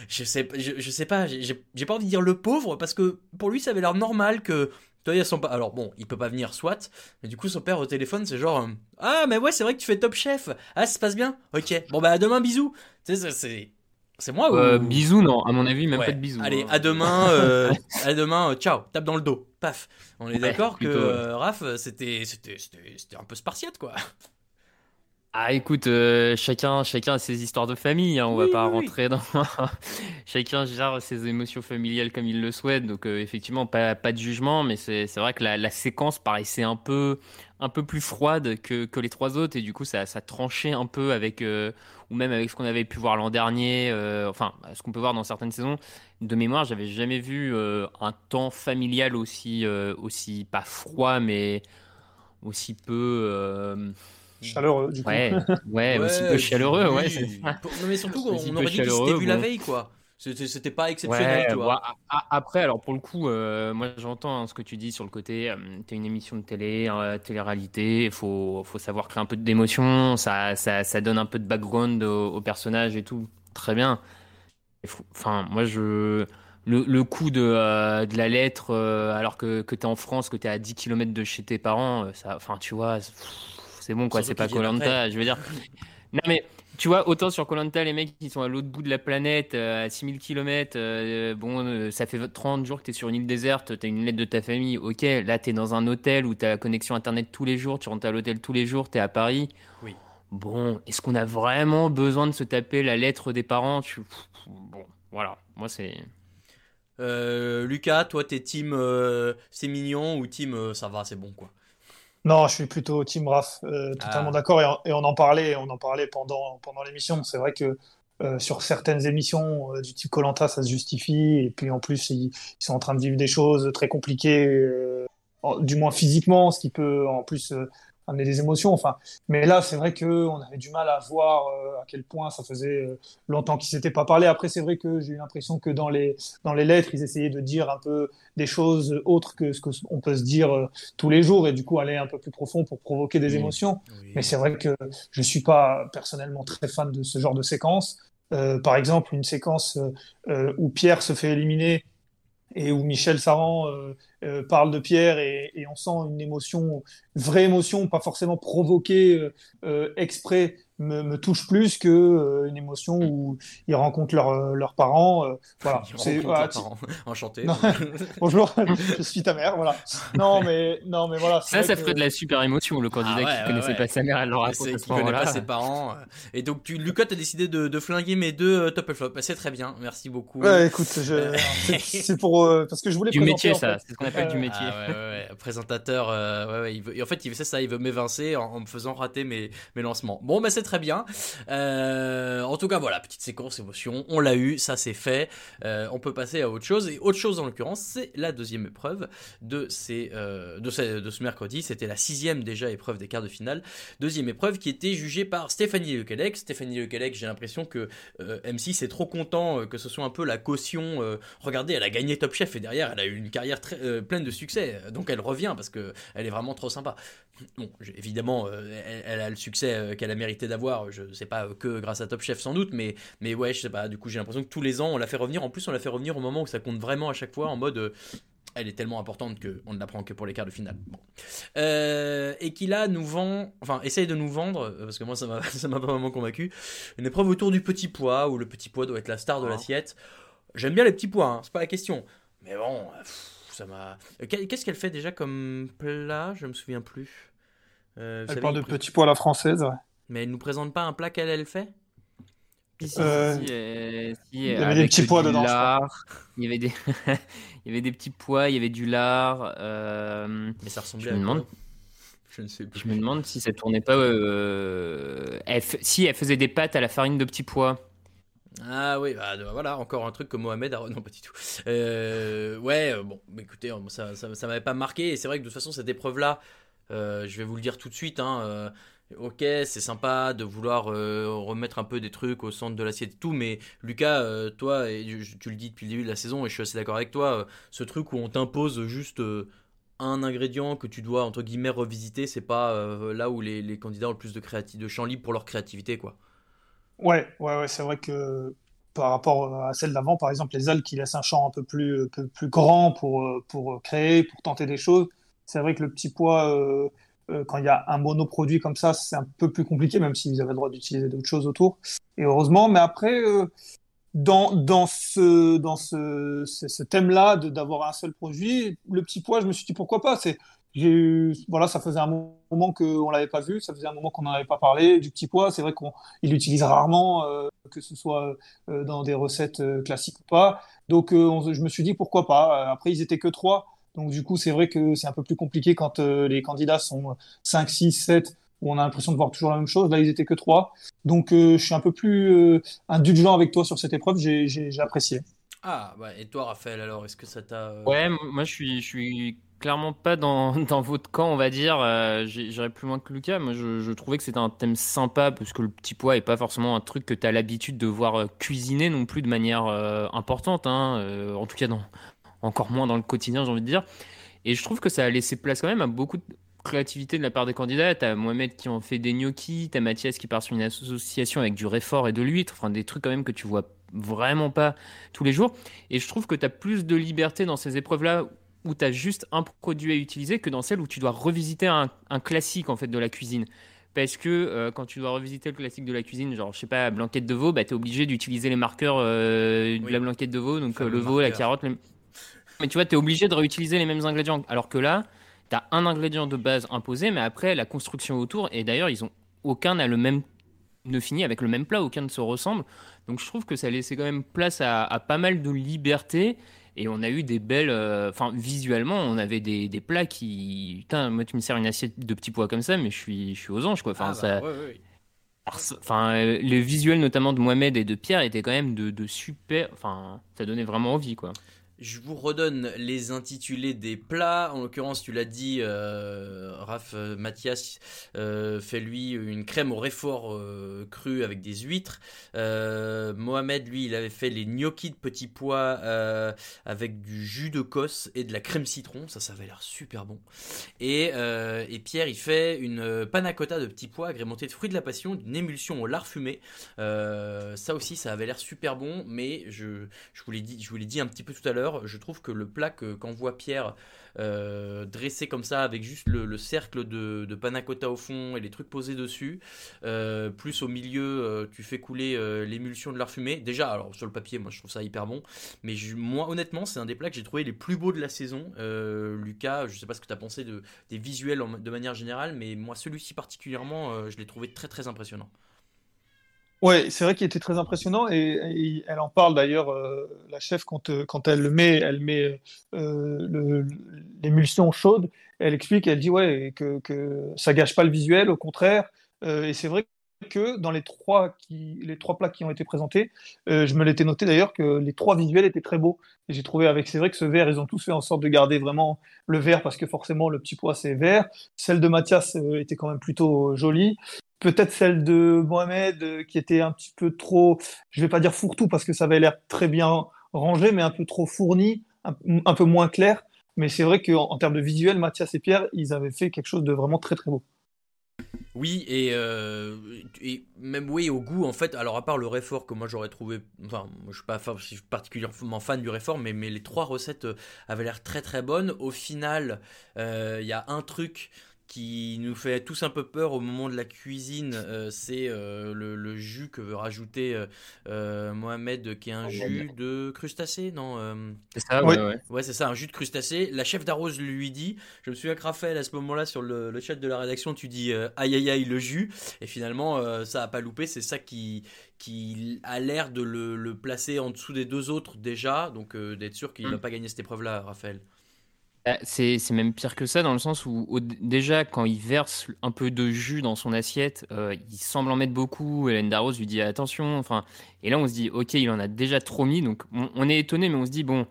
je sais, je, sais pas. j'ai- pas envie de dire le pauvre parce que pour lui, ça avait l'air normal que. Son Alors bon, il peut pas venir, soit. Mais du coup, son père au téléphone, c'est genre Ah, mais ouais, c'est vrai que tu fais Top Chef. Ah, ça se passe bien. Ok. Bon bah à demain, bisous. Tu sais, c'est- c'est moi ou Euh, bisous, non, à mon avis, même Ouais. pas de bisous. Allez, hein. à demain. euh, à demain. euh, ciao. Tape dans le dos. Paf. On est Ouais, d'accord que ouais. euh, Raph, c'était c'était c'était c'était un peu spartiate quoi. Ah, écoute, chacun, chacun a ses histoires de famille. hein, on Oui, va pas oui, oui. rentrer dans. chacun gère ses émotions familiales comme il le souhaite. Donc, effectivement, pas, pas de jugement, mais c'est c'est vrai que la, la séquence paraissait un peu, un peu plus froide que, que les trois autres. Et du coup, ça, ça tranchait un peu avec. euh, ou même avec ce qu'on avait pu voir l'an dernier. euh, enfin, ce qu'on peut voir dans certaines saisons. De mémoire, j'avais jamais vu euh, un temps familial aussi, euh, aussi pas froid, mais aussi peu. euh, Chaleureux, du coup. Ouais, ouais, aussi peu chaleureux, ouais. oui. ça. Non mais surtout, on peu aurait dit s'étaient chaleureux, vus la veille quoi. C'était pas exceptionnel, Ouais, tu vois. après, alors pour le coup, euh, moi j'entends hein, ce que tu dis sur le côté, euh, t'es une émission de télé, euh, télé-réalité, il faut, faut savoir créer un peu d'émotion, ça, ça, ça donne un peu de background au, au personnage et tout, très bien. Enfin, moi je. Le, le coup de, euh, de la lettre, euh, alors que, que t'es en France, que t'es à 10 km de chez tes parents, ça, enfin, tu vois, c'est- bon quoi, c'est pas Colanta, je veux dire. Non mais tu vois, autant sur Colanta, les mecs qui sont à l'autre bout de la planète, euh, à 6000 km, bon, euh, ça fait 30 jours que tu es sur une île déserte, tu as une lettre de ta famille, ok, là tu es dans un hôtel où tu as connexion internet tous les jours, tu rentres à l'hôtel tous les jours, tu es à Paris. Oui. Bon, est-ce qu'on a vraiment besoin de se taper la lettre des parents? Tu- Bon, voilà, moi c'est. Euh, Lucas, toi t'es team euh, c'est mignon ou team euh, ça va, c'est bon quoi? Non, je suis plutôt Team Raf, euh, totalement Ah. d'accord. Et, on- et on en parlait, on en parlait pendant, pendant l'émission. C'est vrai que euh, sur certaines émissions euh, du type Colanta, ça se justifie. Et puis en plus, ils, ils sont en train de vivre des choses très compliquées, en- du moins physiquement, ce qui peut en plus amener des émotions. Enfin, mais là, c'est vrai que on avait du mal à voir euh, à quel point ça faisait euh, longtemps qu'ils s'étaient pas parlé. Après, c'est vrai que j'ai eu l'impression que dans les dans les lettres, ils essayaient de dire un peu des choses autres que ce qu'on peut se dire euh, tous les jours et du coup aller un peu plus profond pour provoquer des émotions. Oui. Mais c'est vrai que je suis pas personnellement très fan de ce genre de séquence. Par exemple, une séquence où Pierre se fait éliminer et où Michel Saran euh, parle de Pierre et, et on sent une émotion, une vraie émotion, pas forcément provoquée euh, euh, exprès, me, me touche plus que euh, une émotion où ils rencontrent leurs leurs parents. euh, voilà, c'est voilà, parents. Enchanté. Bonjour, je suis ta mère, voilà. Non mais non mais voilà. Ça, ça que- ferait de la super émotion, le candidat Ah ouais, qui ouais, connaissait ouais. pas sa mère, elle le raconte qui connaît pas ses parents. Et donc tu, Lucas, t'as décidé de, de flinguer mes deux euh, top et flop. Bah, c'est très bien, merci beaucoup. Ouais, écoute, je... c'est- pour euh, parce que je voulais Du métier, en ça, fait. c'est ce qu'on appelle du métier. Ah ouais, ouais, ouais. Présentateur, euh, ouais, il veut, en fait, il, c'est ça, il veut m'évincer en, en me faisant rater mes, mes lancements. Bon, bah c'est très bien. Euh, en tout cas, voilà, petite séquence émotion, on l'a eu, ça c'est fait. Euh, on peut passer à autre chose. Et autre chose, en l'occurrence, c'est la deuxième épreuve de, ces, de, ce, de ce mercredi. C'était la sixième déjà épreuve des quarts de finale. Deuxième épreuve qui était jugée par Stéphanie Lequelec. Stéphanie Lequelec, j'ai l'impression que euh, M6 est trop content que ce soit un peu la caution. regardez, elle a gagné Top Chef et derrière, elle a eu une carrière très, euh, pleine de succès. Donc elle revient parce que elle est vraiment trop sympa. Bon, évidemment, euh, elle, elle a le succès euh, qu'elle a mérité d'avoir. Je sais pas euh, que grâce à Top Chef sans doute, mais mais ouais, je sais pas. Du coup, j'ai l'impression que tous les ans, on la fait revenir. En plus, on la fait revenir au moment où ça compte vraiment à chaque fois, en mode. elle est tellement importante qu'on ne la prend que pour les quarts de finale. Bon. Euh, et qui là nous vend, enfin essaye de nous vendre, parce que moi ça m'a pas vraiment convaincu, une épreuve autour du petit pois, où le petit pois doit être la star de Ah. l'assiette. J'aime bien les petits pois, hein, c'est pas la question. Mais bon, pff, ça m'a. Qu'est- Qu'est-ce qu'elle fait déjà comme plat? Je me souviens plus. Euh, Elle savez, parle de pré- petits pois à la française. ouais. Mais elle nous présente pas un plat qu'elle elle fait? Si, si, Euh, si, euh, si, il y avait des petits pois dedans, je il y avait des, il y avait des petits pois, il y avait du lard. euh, Mais ça je ressemblait me à quoi? Demande, Je ne sais plus. je me demande si ça tournait pas. euh, elle f- si elle faisait des pâtes à la farine de petits pois. Ah oui, bah, voilà, encore un truc que Mohamed a... Non, pas du tout. Euh, ouais, euh, bon, écoutez, ça, ça, m'avait pas marqué, et c'est vrai que de toute façon, cette épreuve-là, euh, je vais vous le dire tout de suite, hein, ok, c'est sympa de vouloir remettre un peu des trucs au centre de l'assiette et tout, mais Lucas, toi, tu le dis depuis le début de la saison, et je suis assez d'accord avec toi, ce truc où on t'impose juste un ingrédient que tu dois, entre guillemets, revisiter, c'est pas là où les, les candidats ont le plus de, créati- de champ libre pour leur créativité, quoi. Ouais, ouais, ouais, c'est vrai que par rapport à celle d'avant, par exemple, les algues qui laissent un champ un peu plus, peu plus grand pour, euh, pour créer, pour tenter des choses, c'est vrai que le petit euh, euh, quand il y a un monoproduit comme ça, c'est un peu plus compliqué, même s'ils avaient le droit d'utiliser d'autres choses autour. Et heureusement, mais après, euh, dans, dans ce, dans ce, thème-là, d'avoir un seul produit, le petit pois, je me suis dit pourquoi pas. C'est, eu, voilà, ça faisait un moment qu'on l'avait pas vu, ça faisait un moment qu'on n'en avait pas parlé du petit pois. C'est vrai qu'on il l'utilise rarement, euh, que ce soit euh, dans des recettes euh, classiques ou pas. Donc, euh, on- je me suis dit pourquoi pas. Après, ils étaient que trois. Donc, du coup, c'est vrai que c'est un peu plus compliqué quand euh, les candidats sont 5, 6, 7, où on a l'impression de voir toujours la même chose. Là, ils étaient que trois. Donc, euh, je suis un peu plus euh, indulgent avec toi sur cette épreuve. J'ai apprécié. Ah, bah, et toi, Raphaël, alors, est-ce que ça t'a... Ouais, moi je suis, je suis clairement pas dans, dans votre camp, on va dire. Euh, J'irais plus loin que Lucas. Moi je, je trouvais que c'était un thème sympa parce que le petit pois est pas forcément un truc que tu as l'habitude de voir euh, cuisiner non plus de manière euh, importante. hein. Euh, en tout cas, dans, encore moins dans le quotidien, j'ai envie de dire. Et je trouve que ça a laissé place quand même à beaucoup de créativité de la part des candidats. T'as Mohamed qui en fait des gnocchis, t'as Mathias qui part sur une association avec du réfort et de l'huître, enfin des trucs quand même que tu vois vraiment pas tous les jours. Et je trouve que t'as plus de liberté dans ces épreuves-là où t'as juste un produit à utiliser que dans celles où tu dois revisiter un, un classique en fait de la cuisine. Parce que euh, quand tu dois revisiter le classique de la cuisine, genre je sais pas, blanquette de veau, bah t'es obligé d'utiliser les marqueurs euh, de la blanquette de veau, donc euh, le veau, la carotte, les- mais tu vois, tu es obligé de réutiliser les mêmes ingrédients. Alors que là, tu as un ingrédient de base imposé, mais après, la construction autour, et d'ailleurs, ils ont aucun n'a le même ne finit avec le même plat, aucun ne se ressemble. Donc je trouve que ça laissait quand même place à, à pas mal de liberté. Et on a eu des belles. euh, Enfin, visuellement, on avait des, des plats qui. Putain, moi, tu me sers une assiette de petits pois comme ça, mais je suis, je suis aux anges, quoi. Enfin, Ah, ça, bah, ouais, ouais. ça- Enfin, euh, les visuels notamment de Mohamed et de Pierre étaient quand même de, de super. Enfin, ça donnait vraiment envie, quoi. Je vous redonne les intitulés des plats. En l'occurrence, tu l'as dit, euh, Raph, euh, Mathias euh, fait lui une crème au réfort euh, cru avec des huîtres. Mohamed, lui, il avait fait les gnocchis de petits pois avec du jus de cosse et de la crème citron. Ça, ça avait l'air super bon. Et, Pierre, il fait une panna cotta de petits pois agrémentée de fruits de la passion, d'une émulsion au lard fumé. Ça aussi, ça avait l'air super bon, mais je vous l'ai dit, je vous l'ai dit un petit peu tout à l'heure, je trouve que le plat que- qu'envoie Pierre euh, dressé comme ça avec juste le, le cercle de, de panna cotta au fond et les trucs posés dessus, euh, plus au milieu euh, tu fais couler l'émulsion de lard fumé. Déjà, alors sur le papier, moi je trouve ça hyper bon, mais moi honnêtement, c'est un des plats que j'ai trouvé les plus beaux de la saison. Lucas, je sais pas ce que tu as pensé de, des visuels de manière générale, mais moi celui-ci particulièrement, je l'ai trouvé très très impressionnant. Ouais, c'est vrai qu'il était très impressionnant et, elle en parle d'ailleurs, euh, la chef, quand, euh, quand elle le met, elle met euh, l'émulsion chaude, elle explique, elle dit ouais, que, que ça gâche pas le visuel, au contraire. Et c'est vrai que dans les trois, qui, les trois plats qui ont été présentés, je me l'étais noté d'ailleurs que les trois visuels étaient très beaux. Et j'ai trouvé avec, c'est vrai que ce vert, ils ont tous fait en sorte de garder vraiment le vert parce que forcément le petit pois c'est vert. Celle de Mathias était quand même plutôt jolie. Peut-être celle de Mohamed euh, qui était un petit peu trop, je vais pas dire fourre-tout parce que ça avait l'air très bien rangé, mais un peu trop fourni, un, peu moins clair. Mais c'est vrai qu'en en termes de visuel, Mathias et Pierre, ils avaient fait quelque chose de vraiment très très beau. Oui, et, euh, même oui, au goût, en fait, alors à part le réfort que moi j'aurais trouvé, enfin, moi, je suis pas particulièrement fan du réfort, mais, mais les trois recettes euh, avaient l'air très très bonnes. Au final, il y a un truc qui nous fait tous un peu peur au moment de la cuisine, euh, c'est euh, le, le jus que veut rajouter euh, Mohamed, qui est un jus de crustacé, non euh, C'est ça, Oui. ouais, ouais. Ouais, c'est ça, un jus de crustacé. La chef d'arrose lui dit, je me souviens que Raphaël, à ce moment-là, sur le, le chat de la rédaction, tu dis euh, aïe aïe aïe le jus. Et finalement, euh, ça a pas loupé. C'est ça qui, qui a l'air de le, le placer en dessous des deux autres déjà. Donc, euh, d'être sûr qu'il Mm. va pas gagner cette épreuve-là, Raphaël. Ah, C'est même pire que ça dans le sens où déjà quand il verse un peu de jus dans son assiette, euh, il semble en mettre beaucoup. Hélène Darroze lui dit attention. Enfin, et là on se dit ok il en a déjà trop mis donc on, est étonné mais on se dit bon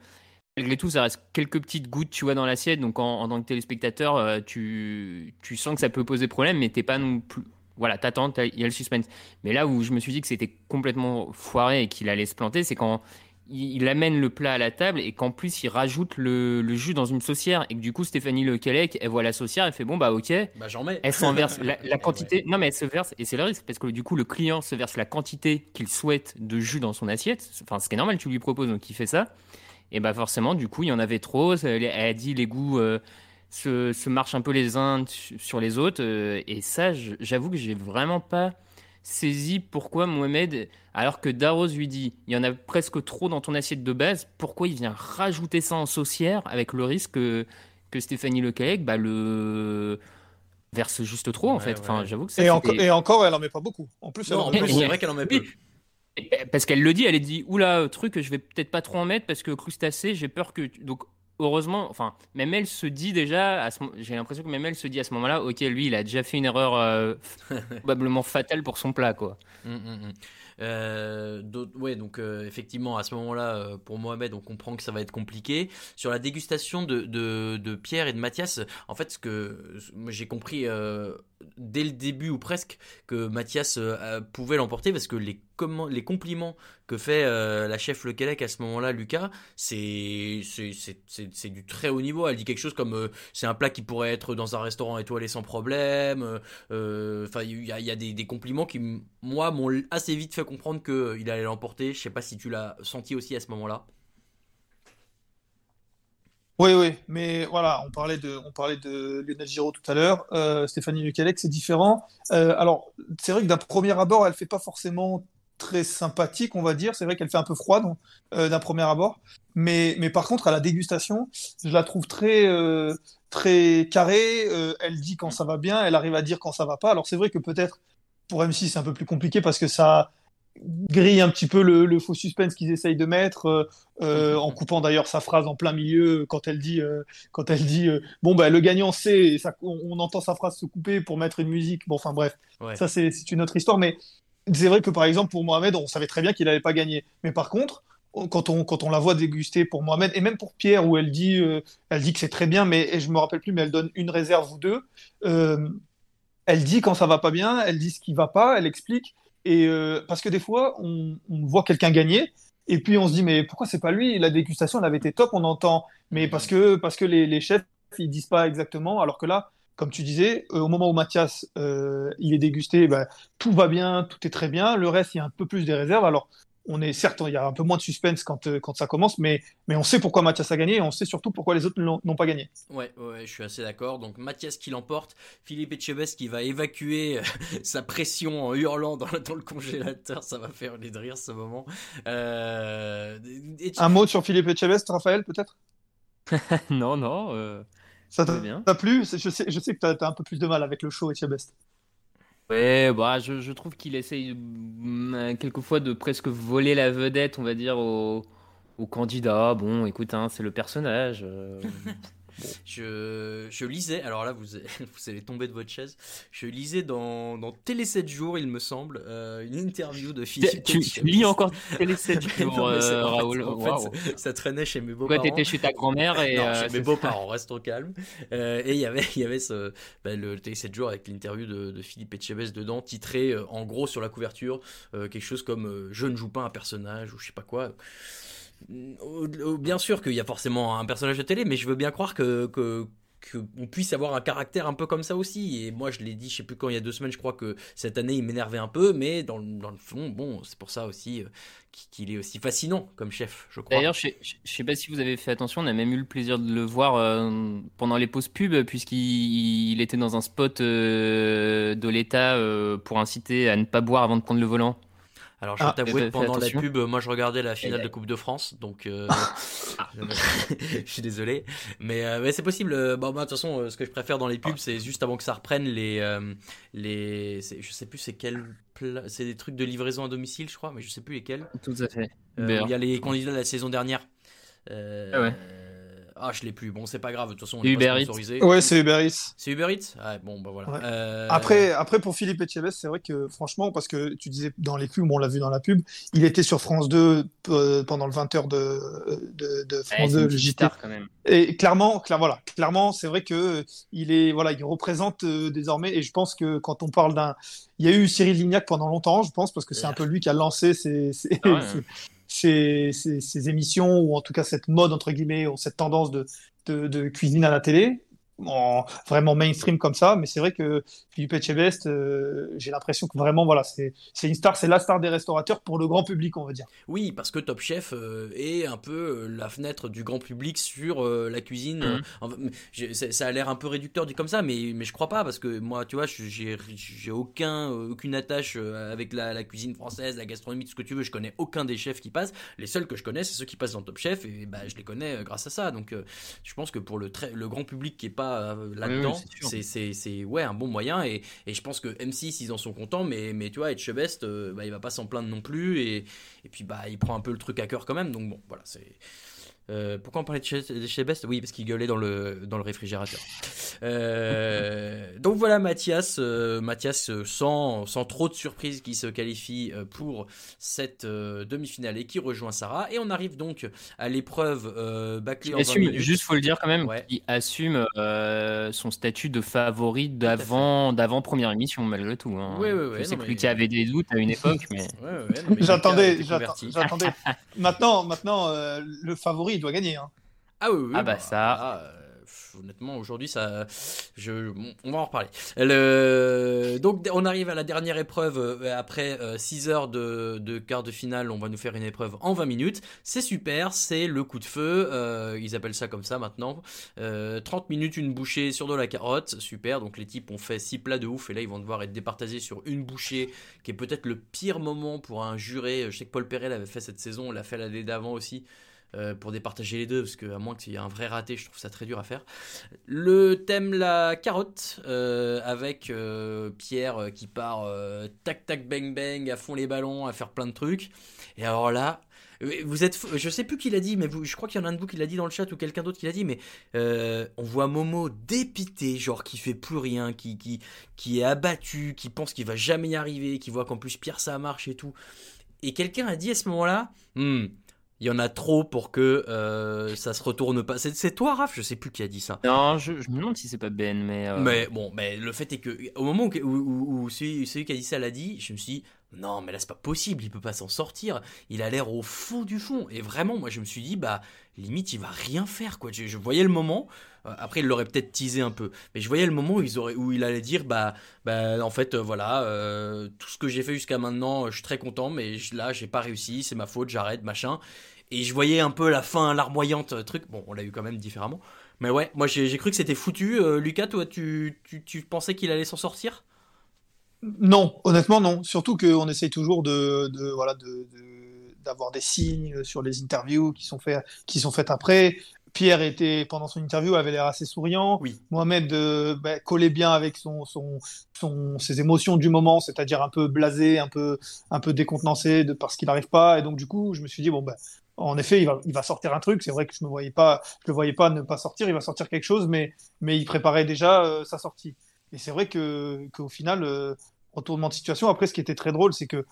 malgré tout ça reste quelques petites gouttes tu vois dans l'assiette donc en, tant que téléspectateur euh, tu, sens que ça peut poser problème mais t'es pas non plus voilà t'attends il y a le suspense. Mais là où je me suis dit que c'était complètement foiré et qu'il allait se planter c'est quand il, il amène le plat à la table et qu'en plus il rajoute le, le jus dans une saucière et que du coup Stéphanie Lequelec elle voit la saucière elle fait bon bah ok. Bah j'en mets. elle s'en verse la, la quantité. non mais elle se verse et c'est le risque parce que du coup le client se verse la quantité qu'il souhaite de jus dans son assiette. Enfin ce qui est normal tu lui proposes donc il fait ça. Et bah forcément du coup il y en avait trop. Elle, elle a dit les goûts euh, se, se marchent un peu les uns su- sur les autres euh, et ça j'avoue que j'ai vraiment pas saisi pourquoi Mohamed, alors que Darroze lui dit il y en a presque trop dans ton assiette de base, pourquoi il vient rajouter ça en saucière avec le risque que, que Stéphanie Lecaec bah, le verse juste trop en Ouais, fait. Enfin, j'avoue que ça Et, c'était- enco- et encore, elle en met pas beaucoup. En plus, Non, en c'est vrai qu'elle en met peu. Parce qu'elle le dit, elle est dit oula truc, je vais peut-être pas trop en mettre parce que crustacé, j'ai peur que tu- donc heureusement, enfin même elle se dit déjà, j'ai l'impression que même elle se dit à ce moment-là, ok lui il a déjà fait une erreur euh, probablement fatale pour son plat quoi. Mm, mm, mm. Euh, d'autres- ouais, donc euh, effectivement, à ce moment-là, pour Mohamed, on comprend que ça va être compliqué. Sur la dégustation de, de, de Pierre et de Mathias, en fait, ce que j'ai compris dès le début ou presque que Mathias euh, euh, pouvait l'emporter parce que les, les compliments que fait euh, la chef Le à ce moment-là, Lucas, c'est du très haut niveau. Elle dit quelque chose comme c'est un plat qui pourrait être dans un restaurant étoilé sans problème. Enfin, il y a, y a des, des compliments qui, moi, m'ont assez vite fait comprendre qu'il allait l'emporter. Je sais pas si tu l'as senti aussi à ce moment-là. Oui, oui, mais voilà, on parlait de, on parlait de Lionel Giraud tout à l'heure. Euh, Stéphanie Lequelec, c'est différent. Euh, alors, c'est vrai que d'un premier abord, elle fait pas forcément très sympathique, on va dire. C'est vrai qu'elle fait un peu froide euh, d'un premier abord. Mais, mais par contre, à la dégustation, je la trouve très, très carrée. Elle dit quand ça va bien, elle arrive à dire quand ça va pas. Alors, c'est vrai que peut-être pour M6, c'est un peu plus compliqué parce que ça grille un petit peu le, le faux suspense qu'ils essayent de mettre, euh, euh, en coupant d'ailleurs sa phrase en plein milieu quand elle dit, euh, quand elle dit euh, bon bah le gagnant c'est, on, on entend sa phrase se couper pour mettre une musique. Bon, enfin bref, Ouais. ça c'est une autre histoire. Mais c'est vrai que par exemple pour Mohamed, on savait très bien qu'il n'allait pas gagner. Mais par contre, on- quand on, quand on la voit déguster pour Mohamed et même pour Pierre où elle dit, euh, elle dit que c'est très bien, mais et je me rappelle plus, mais elle donne une réserve ou deux. Euh, elle dit quand ça va pas bien, elle dit ce qui va pas, elle explique. Et euh, parce que des fois, on, on voit quelqu'un gagner, et puis on se dit mais pourquoi c'est pas lui? La dégustation, elle avait été top, on entend. Mais parce que parce que les, les chefs, ils disent pas exactement. Alors que là, comme tu disais, euh, au moment où Mathias euh, il est dégusté, ben, tout va bien, tout est très bien. Le reste, il y a un peu plus des réserves. Alors on est certes, il y a un peu moins de suspense quand, euh, quand ça commence, mais, mais on sait pourquoi Mathias a gagné, et on sait surtout pourquoi les autres n'ont pas gagné. Ouais, ouais, je suis assez d'accord. Donc Mathias qui l'emporte, Philippe Etchebest qui va évacuer euh, sa pression en hurlant dans, le- dans le congélateur, ça va faire les de rire ce moment. Euh, Etche- Un mot sur Philippe Etchebest, Raphaël, peut-être? non non. euh, Ça t'a plu? C'est- Je sais, je sais que t'as as un peu plus de mal avec le show Etchebest. Ouais, bah, je, je trouve qu'il essaye mm, quelquefois de presque voler la vedette, on va dire, au, au candidat. Bon, écoute, hein, c'est le personnage. euh, Je, je lisais, alors là vous, vous allez tomber de votre chaise, je lisais dans, dans Télé 7 jours, il me semble, euh, une interview de Philippe tu, tu lis encore Télé 7 Mais jours, non, euh, en fait, Raoul. en fait, Waouh. ça, ça traînait chez mes beaux-parents. t'étais chez ta grand-mère et. Non, euh, chez mes beaux-parents, restons calmes. Et il y avait, il y avait ce, bah, le Télé 7 jours avec l'interview de, de Philippe Etchebest dedans, titré en gros sur la couverture, quelque chose comme Je ne joue pas un personnage ou je sais pas quoi. Bien sûr qu'il y a forcément un personnage de télé, mais je veux bien croire que, qu'on puisse avoir un caractère un peu comme ça aussi. Et moi, je l'ai dit, je sais plus quand, il y a deux semaines, je crois que cette année, il m'énervait un peu, mais dans, le- fond, bon, c'est pour ça aussi euh, qu'il est aussi fascinant comme chef, je crois. D'ailleurs, je je sais pas si vous avez fait attention, on a même eu le plaisir de le voir euh, pendant les pauses pub, puisqu'il il était dans un spot euh, de l'État pour inciter à ne pas boire avant de prendre le volant. Alors, je vais Ah, que pendant la pub, moi je regardais la finale de Coupe de France, donc euh, je suis désolé. Mais, euh, mais c'est possible. euh, Bon, de toute façon, euh, ce que je préfère dans les pubs, c'est juste avant que ça reprenne les. euh, les je sais plus c'est quel. C'est des trucs de livraison à domicile, je crois, mais je sais plus lesquels. Tout à fait. Euh, il y a les candidats de la saison dernière. Euh, Ah ouais. Ah, je l'ai plus. Bon, c'est pas grave. De toute façon, on C'est est Uber pas sponsorisé. Ouais, c'est Uber Eats. C'est Uber Eats? Ah, bon, bah voilà. Ouais. Euh, Après, après, pour Philippe Etchebest, c'est vrai que franchement, parce que tu disais dans les pubs, on l'a vu dans la pub, il était sur France 2 euh, pendant le 20h de, de, de Ouais, France c'est 2, une le JT. quand même. Et clairement, clair, voilà, clairement, c'est vrai que il est, voilà, il représente euh, désormais. Et je pense que quand on parle d'un, il y a eu Cyril Lignac pendant longtemps, je pense, parce que c'est un peu lui qui a lancé ces, ces, Ah ouais. ces, ces- émissions ou en tout cas cette mode entre guillemets ou cette tendance de, de cuisine à la télé. En, vraiment mainstream comme ça, mais c'est vrai que Philippe Etchebest, euh, j'ai l'impression que vraiment, voilà, c'est c'est une star, c'est la star des restaurateurs pour le grand public, on va dire. Oui, parce que Top Chef euh, est un peu euh, la fenêtre du grand public sur euh, la cuisine. Mhm. euh, ça a l'air un peu réducteur dit comme ça, mais, mais je crois pas, parce que moi, tu vois, j'ai j'ai aucun, aucune attache avec la, la cuisine française, la gastronomie, tout ce que tu veux. Je connais aucun des chefs qui passent. Les seuls que je connais, c'est ceux qui passent dans Top Chef, et bah, je les connais grâce à ça. Donc, euh, je pense que pour le, très, le grand public qui est pas euh, là-dedans, Oui, oui, c'est ouais un bon moyen et, et je pense que M6 ils en sont contents mais mais tu vois Etchebest euh, bah, il va pas s'en plaindre non plus et, et puis bah il prend un peu le truc à cœur quand même. Donc bon voilà c'est euh, pourquoi on parlait de chez, de chez Best? Oui, parce qu'il gueulait dans le, dans le réfrigérateur. Euh, donc voilà Mathias, euh, Mathias euh, sans, sans trop de surprise qui se qualifie pour cette euh, demi-finale et qui rejoint Sarah. Et on arrive donc à l'épreuve euh, bâclée en Il 20 assume, minutes. juste faut le dire quand même, Ouais. il assume euh, son statut de favori d'avant d'avant première émission malgré tout. hein. Ouais, ouais, ouais, Je sais que mais- Lucas avait des doutes à une époque, mais Ouais, ouais, ouais, non, mais J'attendais, j'attendais. maintenant, maintenant, euh, le favori, il doit gagner. Hein. Ah oui, oui, Ah bah ça. ah, euh, honnêtement, aujourd'hui, ça, je, on va en reparler. Le, donc, on arrive à la dernière épreuve euh, après 6 heures de, de quart de finale. On va nous faire une épreuve en 20 minutes. C'est super, c'est le coup de feu. euh, ils appellent ça comme ça maintenant. Euh, 30 minutes, une bouchée sur de la carotte. Super. Donc, les types ont fait 6 plats de ouf et là, ils vont devoir être départagés sur une bouchée qui est peut-être le pire moment pour un juré. Je sais que Paul Perret l'avait fait cette saison, on l'a fait l'année d'avant aussi euh, pour départager les deux, parce qu'à moins qu'il y ait un vrai raté, je trouve ça très dur à faire. Le thème la carotte, euh, avec euh, Pierre qui part tac tac bang bang à fond les ballons, à faire plein de trucs. Et alors là, vous êtes, je sais plus qui l'a dit, mais je crois qu'il y en a un de vous qui l'a dit dans le chat ou quelqu'un d'autre qui l'a dit, mais on voit Momo dépité, genre qui fait plus rien, qui, qui, qui est abattu, qui pense qu'il va jamais y arriver, qui voit qu'en plus Pierre ça marche et tout. Et quelqu'un a dit à ce moment-là, Hmm, il y en a trop pour que euh, ça se retourne pas. C'est c'est toi, Raph? Je sais plus qui a dit ça. non, je, je me demande si c'est pas Ben, mais, euh, Mais bon, mais le fait est que au moment où, où, où- où celui, celui qui a dit ça l'a dit, je me suis dit non, mais là c'est pas possible, il peut pas s'en sortir. Il a l'air au fond du fond. Et vraiment, moi je me suis dit bah limite il va rien faire quoi. Je, voyais le moment. euh, Après, il l'aurait peut-être teasé un peu, mais je voyais le moment où, ils auraient, où il allait dire bah, bah en fait euh, voilà euh, tout ce que j'ai fait jusqu'à maintenant, je suis très content, mais là j'ai pas réussi, c'est ma faute, j'arrête machin. Et je voyais un peu la fin larmoyante truc. Bon, on l'a eu quand même différemment. Mais ouais, moi j'ai cru que c'était foutu. Lucas, toi, tu, tu, tu pensais qu'il allait s'en sortir? Non, honnêtement, non. Surtout qu'on essaye toujours de, de voilà, de, de- d'avoir des signes sur les interviews qui sont faits, qui sont faites après. Pierre était pendant son interview avait l'air assez souriant. Oui. Mohamed euh, bah, collait bien avec son, son, son, ses émotions du moment, c'est-à-dire un peu blasé, un peu, un peu décontenancé de parce qu'il n'arrive pas. Et donc du coup, je me suis dit bon ben, en effet, il va, il va sortir un truc. C'est vrai que je me voyais pas, je le voyais pas ne pas sortir. Il va sortir quelque chose, mais, mais il préparait déjà euh, sa sortie. Et c'est vrai que qu'au final, euh, retournement de situation. Après, ce qui était très drôle, c'est que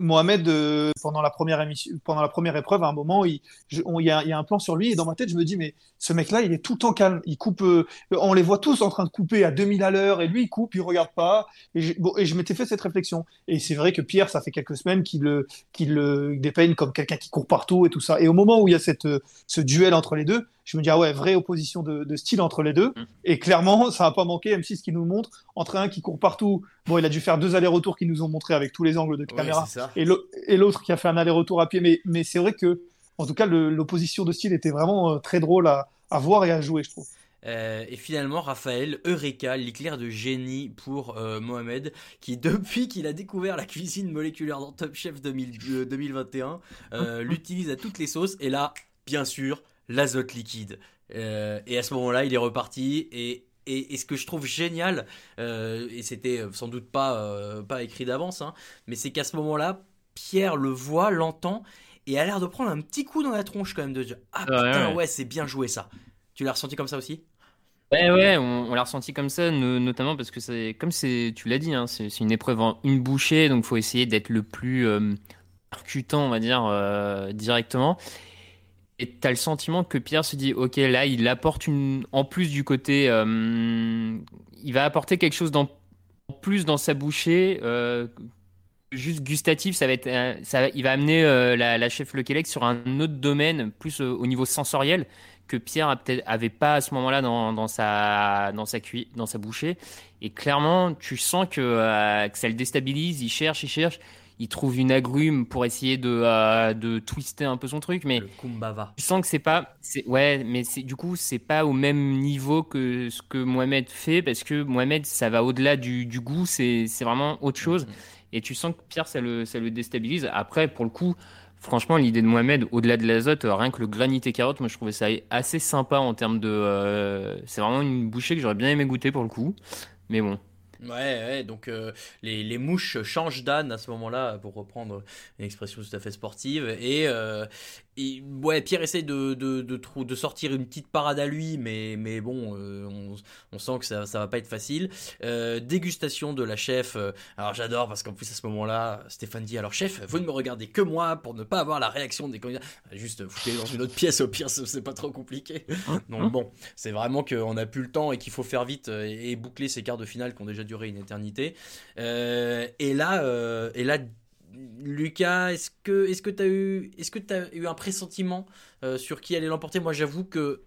Mohamed, euh, pendant la première émission, pendant la première épreuve, à un moment, il, on- y, a, un plan sur lui et dans ma tête, je me dis, mais ce mec-là, il est tout le temps calme. Il coupe, euh, on les voit tous en train de couper à 2000 à l'heure et lui, il coupe, il regarde pas. Et, je m'étais fait cette réflexion. Et c'est vrai que Pierre, ça fait quelques semaines qu'il le, qu'il le dépeigne comme quelqu'un qui court partout et tout ça. Et au moment où il y a euh, ce duel entre les deux, je me dis, ah ouais, vraie opposition de, de style entre les deux. Et clairement, ça n'a pas manqué, M6 qui nous montre, entre un qui court partout. Bon, il a dû faire deux allers-retours qui nous ont montré avec tous les angles de caméra. et l'au- et l'autre qui a fait un aller-retour à pied. Mais, mais c'est vrai que, en tout cas, l'opposition de style était vraiment euh, très drôle à, à voir et à jouer, je trouve. Euh, et finalement, Raphaël, Eureka, l'éclair de génie pour euh, Mohamed, qui depuis qu'il a découvert la cuisine moléculaire dans Top Chef 2000 euh, 2021, euh, l'utilise à toutes les sauces. Et là, bien sûr, l'azote liquide. Euh, et à ce moment-là, il est reparti. Et, et, et ce que je trouve génial, euh, et c'était sans doute pas, euh, pas écrit d'avance, hein, mais c'est qu'à ce moment-là, Pierre le voit, l'entend, et a l'air de prendre un petit coup dans la tronche quand même, de dire Ah putain, ouais. ouais, c'est bien joué ça. Tu l'as ressenti comme ça aussi? Ouais, ouais, on, l'a ressenti comme ça, notamment parce que c'est, comme c'est, tu l'as dit, hein, c'est, une épreuve en une bouchée, donc faut essayer d'être le plus euh, percutant, on va dire, directement. Et tu as le sentiment que Pierre se dit, ok, là, il apporte une, en plus du côté, euh, il va apporter quelque chose en plus dans sa bouchée, juste gustatif, ça va être, il va amener la, la, chef Lequelec sur un autre domaine, plus au niveau sensoriel que Pierre peut-être avait pas à ce moment-là dans, sa dans sa dans sa bouchée. Et clairement, tu sens euh, que ça le déstabilise. Il cherche, il cherche. Il trouve une agrume pour essayer de, euh, de twister un peu son truc, mais le kumbava. tu sens que c'est pas, c'est ouais, mais c'est du coup c'est pas au même niveau que ce que Mohamed fait parce que Mohamed ça va au-delà du, du goût, c'est vraiment autre chose. Mm-hmm. Et tu sens que Pierre ça le ça le déstabilise. Après pour le coup, Franchement, l'idée de Mohamed, au-delà de l'azote, rien que le granité carotte, moi je trouvais ça assez sympa en termes de. Euh, c'est vraiment une bouchée que j'aurais bien aimé goûter pour le coup. Mais bon, Ouais, ouais, donc euh, les, les, mouches changent d'âne à ce moment-là, pour reprendre une expression tout à fait sportive. Et, euh, ouais, Pierre essaie de, de, de, de, sortir une petite parade à lui, mais, mais bon, euh, on, on, sent que ça, ça va pas être facile. Euh, dégustation de la chef. Euh, alors j'adore parce qu'en plus à ce moment-là, Stéphane dit alors chef, vous ne me regardez que moi pour ne pas avoir la réaction des candidats. Juste foutez dans une autre pièce, au pire c'est pas trop compliqué. Donc bon, c'est vraiment qu'on a plus le temps et qu'il faut faire vite et, boucler ces quarts de finale qui ont déjà duré une éternité. et là, et là Lucas, est-ce que est-ce que eu est-ce que as eu un pressentiment euh, sur qui allait l'emporter? Moi, j'avoue que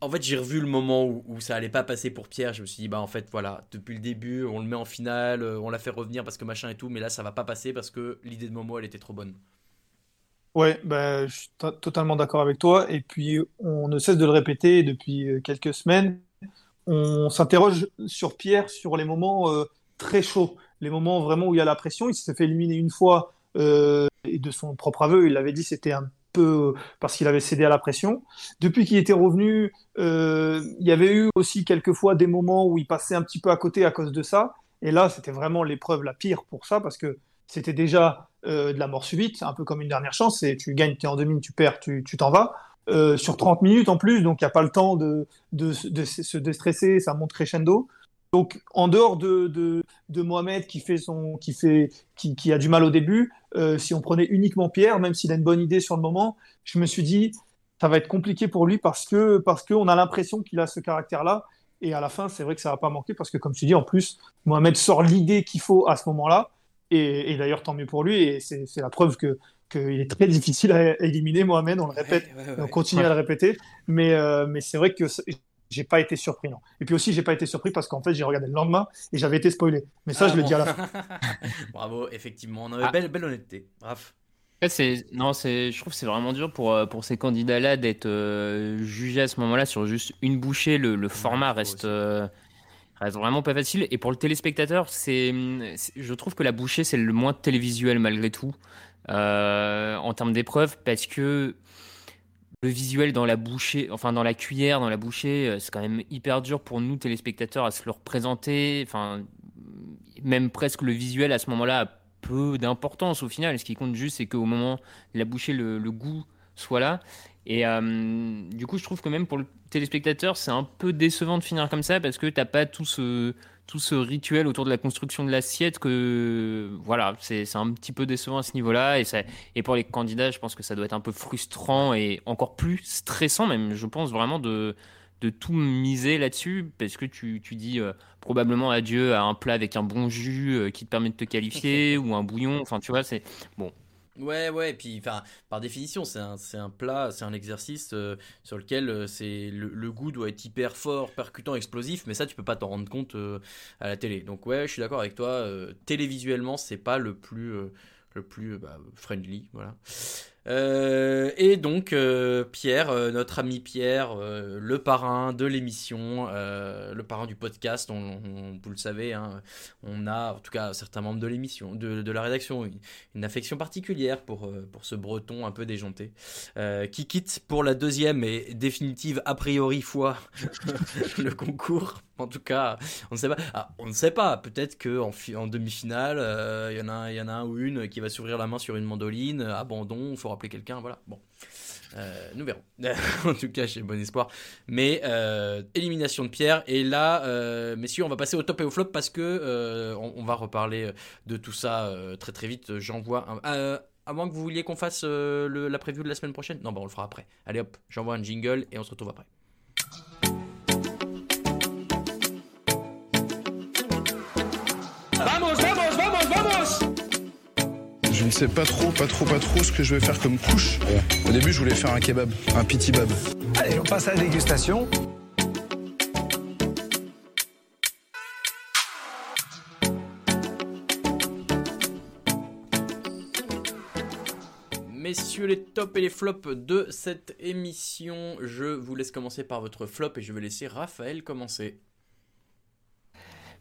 en fait, j'ai revu le moment où, ça allait pas passer pour Pierre. Je me suis dit, bah en fait, voilà, depuis le début, on le met en finale, euh, on l'a fait revenir parce que machin et tout, mais là, ça va pas passer parce que l'idée de Momo, elle était trop bonne. Ouais, bah, je suis totalement d'accord avec toi. Et puis, on ne cesse de le répéter depuis euh, quelques semaines. On s'interroge sur Pierre sur les moments très chauds les moments vraiment où il y a la pression. Il s'est fait éliminer une fois euh, et de son propre aveu, il l'avait dit, c'était un peu parce qu'il avait cédé à la pression. Depuis qu'il était revenu, euh, il y avait eu aussi quelquefois des moments où il passait un petit peu à côté à cause de ça. Et là, c'était vraiment l'épreuve la pire pour ça parce que c'était déjà euh, de la mort subite, un peu comme une dernière chance. Et tu gagnes, tu es en demi, tu perds, tu t'en vas. sur 30 minutes en plus, donc il n'y a pas le temps de, de, de se déstresser, ça monte crescendo. Donc, en dehors de, Mohamed qui, fait son, qui, fait, qui, a du mal au début, euh, si on prenait uniquement Pierre, même s'il a une bonne idée sur le moment, je me suis dit, ça va être compliqué pour lui parce que parce qu'on a l'impression qu'il a ce caractère-là. Et à la fin, c'est vrai que ça va pas manquer parce que, comme tu dis, en plus, Mohamed sort l'idée qu'il faut à ce moment-là. Et, d'ailleurs, tant mieux pour lui. Et c'est la preuve que qu'il est très difficile à éliminer Mohamed, on le répète, on continue à le répéter, mais, euh, mais c'est vrai que j'ai pas été surpris, non. Et puis aussi, j'ai pas été surpris parce qu'en fait, j'ai regardé le lendemain et j'avais été spoilé. Mais ça, ah je le dis à la fin. Bravo, effectivement. On avait ah. belle, belle honnêteté. Bref. C'est non, c'est je trouve que c'est vraiment dur pour euh, pour ces candidats-là d'être euh, jugés à ce moment-là sur juste une bouchée. Le, le format reste euh, reste vraiment pas facile. Et pour le téléspectateur, c'est je trouve que la bouchée c'est le moins télévisuel malgré tout en termes d'épreuve parce que le visuel dans la bouchée, enfin dans la cuillère, dans la bouchée, euh, c'est quand même hyper dur pour nous téléspectateurs à se le représenter. Même presque le visuel à ce moment-là a peu d'importance au final. Ce qui compte juste, c'est qu'au moment la bouchée, le, goût soit là. Et euh, du coup, je trouve que même pour le téléspectateur, c'est un peu décevant de finir comme ça parce que t'as pas tout ce tout ce rituel autour de la construction de l'assiette que voilà c'est un petit peu décevant à ce niveau-là. Et ça et pour les candidats je pense que ça doit être un peu frustrant et encore plus stressant même je pense vraiment de de tout miser là-dessus. Parce que tu, tu dis euh, probablement adieu à un plat avec un bon jus euh, qui te permet de te qualifier ou un bouillon. Enfin tu vois c'est bon Ouais, ouais, et puis par définition, c'est un, un, plat, c'est un exercice euh, sur lequel euh, le, goût doit être hyper fort, percutant, explosif, mais ça, tu peux pas t'en rendre compte euh, à la télé. Donc, ouais, je suis d'accord avec toi, télévisuellement, c'est pas le plus, le plus bah, friendly, voilà. Euh, et donc euh, Pierre, euh, notre ami Pierre, le parrain de l'émission, le parrain du podcast, on, vous le savez, hein, on a en tout cas certains membres de l'émission, de, la rédaction, une, affection particulière pour, pour ce breton un peu déjanté, qui quitte pour la deuxième et définitive a priori fois le concours. En tout cas, on ne sait pas. Ah, on ne sait pas. Peut-être que en, demi-finale, il y en a, il y en a un ou une qui va s'ouvrir la main sur une mandoline, abandon, fera appeler quelqu'un, voilà. Bon, Euh, nous verrons. en tout cas, j'ai bon espoir. Mais euh, élimination de Pierre. Et là, euh, messieurs, on va passer au top et au flop parce que euh, on, va reparler de tout ça euh, très très vite. J'envoie un. euh, moins que vous vouliez qu'on fasse euh, la preview de la semaine prochaine Non, bah on le fera après. Allez hop, j'envoie un jingle et on se retrouve après. Vamos, vamos, vamos, vamos Je ne sais pas trop, pas trop, pas trop ce que je vais faire comme couche. Au début, je voulais faire un kebab, un piti bab. Allez, on passe à la dégustation. Messieurs les tops et les flops de cette émission, je vous laisse commencer par votre flop et je vais laisser Raphaël commencer.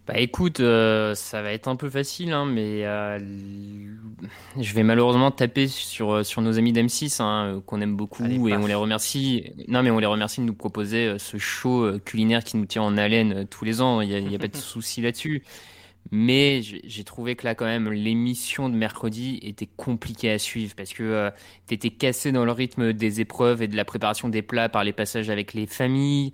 Bah écoute, euh, ça va être un peu facile, hein, mais euh, je vais malheureusement taper sur, euh, sur nos amis d'M6, hein, qu'on aime beaucoup, Allez, et paf. on les remercie. Non, mais on les remercie de nous proposer ce show culinaire qui nous tient en haleine tous les ans. Il n'y a, il y a pas de souci là-dessus. Mais j'ai trouvé que là, quand même, l'émission de mercredi était compliquée à suivre parce que tu étais cassé dans le rythme des épreuves et de la préparation des plats par les passages avec les familles.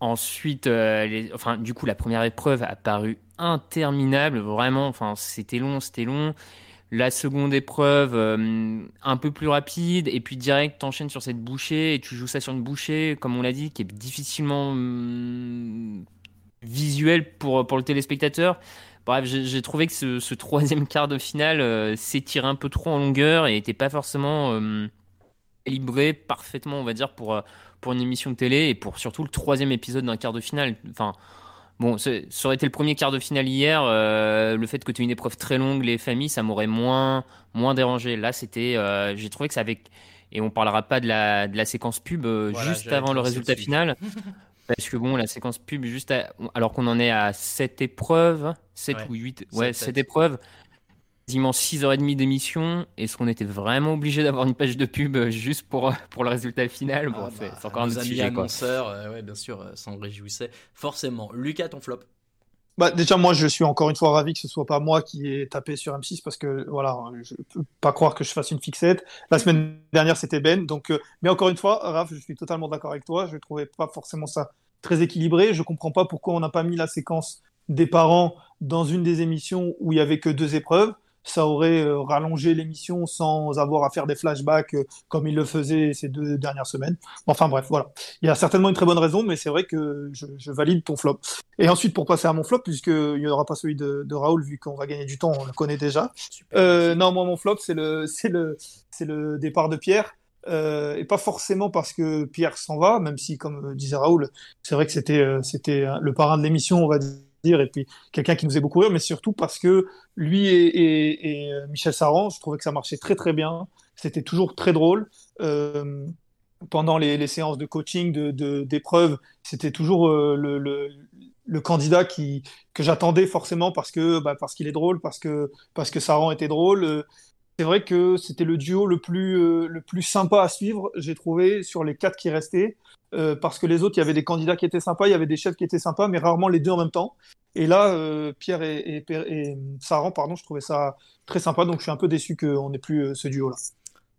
Ensuite, euh, enfin, du coup, la première épreuve a paru interminable, vraiment. Enfin, c'était long, c'était long. La seconde épreuve, euh, un peu plus rapide, et puis direct, t'enchaînes sur cette bouchée et tu joues ça sur une bouchée, comme on l'a dit, qui est difficilement hum, visuel pour, pour le téléspectateur. Bref, j'ai trouvé que ce, troisième quart de finale euh, s'étirait un peu trop en longueur et n'était pas forcément calibré parfaitement, on va dire, pour, euh, pour une émission de télé et pour surtout le troisième épisode d'un quart de finale. Enfin, bon, ça aurait été le premier quart de finale hier. euh, le fait que tu aies une épreuve très longue, les familles, ça m'aurait moins, moins dérangé. Là, c'était. euh, J'ai trouvé que ça avait. Et on parlera pas de la, de la séquence pub euh, Voilà, juste avant le résultat dessus. final. Parce que bon, la séquence pub, juste à- alors qu'on en est à 7 épreuves, 7 Ouais, ou 8, sept, ouais, sept. 7 épreuves, quasiment 6h30 d'émission. Est-ce qu'on était vraiment obligé d'avoir une page de pub euh, juste pour, pour le résultat final Bon, Ah c'est bah, c'est encore un autre sujet. Quoi. annonceurs, euh, ouais, bien sûr, euh, s'en réjouissaient forcément. Lucas, ton flop Bah, déjà, moi, je suis encore une fois ravi que ce soit pas moi qui ai tapé sur M6 parce que, voilà, je peux pas croire que je fasse une fixette. La semaine dernière, c'était Ben. Donc, euh, mais encore une fois, Raph, je suis totalement d'accord avec toi. Je trouvais pas forcément ça très équilibré. Je comprends pas pourquoi on n'a pas mis la séquence des parents dans une des émissions où il y avait que deux épreuves. Ça aurait euh, rallongé l'émission sans avoir à faire des flashbacks euh, comme il le faisait ces deux dernières semaines. Enfin bref, voilà. Il y a certainement une très bonne raison, mais c'est vrai que je, je valide ton flop. Et ensuite, pour passer à mon flop, puisqu'il n'y aura pas celui de, de Raoul, vu qu'on va gagner du temps, on le connaît déjà. Euh, non, moi, mon flop, c'est le, départ de Pierre. Euh, et pas forcément parce que Pierre s'en va, même si, comme disait Raoul, c'est vrai que c'était, euh, c'était le parrain de l'émission, on va dire, et puis quelqu'un qui nous faisait beaucoup rire, mais surtout parce que lui et, euh, Michel Saran, je trouvais que ça marchait très très bien. C'était toujours très drôle. Euh, pendant les, séances de coaching, d'épreuves, c'était toujours euh, le, candidat que j'attendais forcément parce que bah, parce qu'il est drôle, parce que parce que Saran était drôle. C'est vrai que c'était le duo le plus le plus sympa à suivre, j'ai trouvé sur les quatre qui restaient, euh, parce que les autres, il y avait des candidats qui étaient sympas, il y avait des chefs qui étaient sympas, mais rarement les deux en même temps. Et là, euh, Pierre et, et, Saran, pardon, je trouvais ça très sympa, donc je suis un peu déçu qu'on n'ait plus euh, ce duo-là.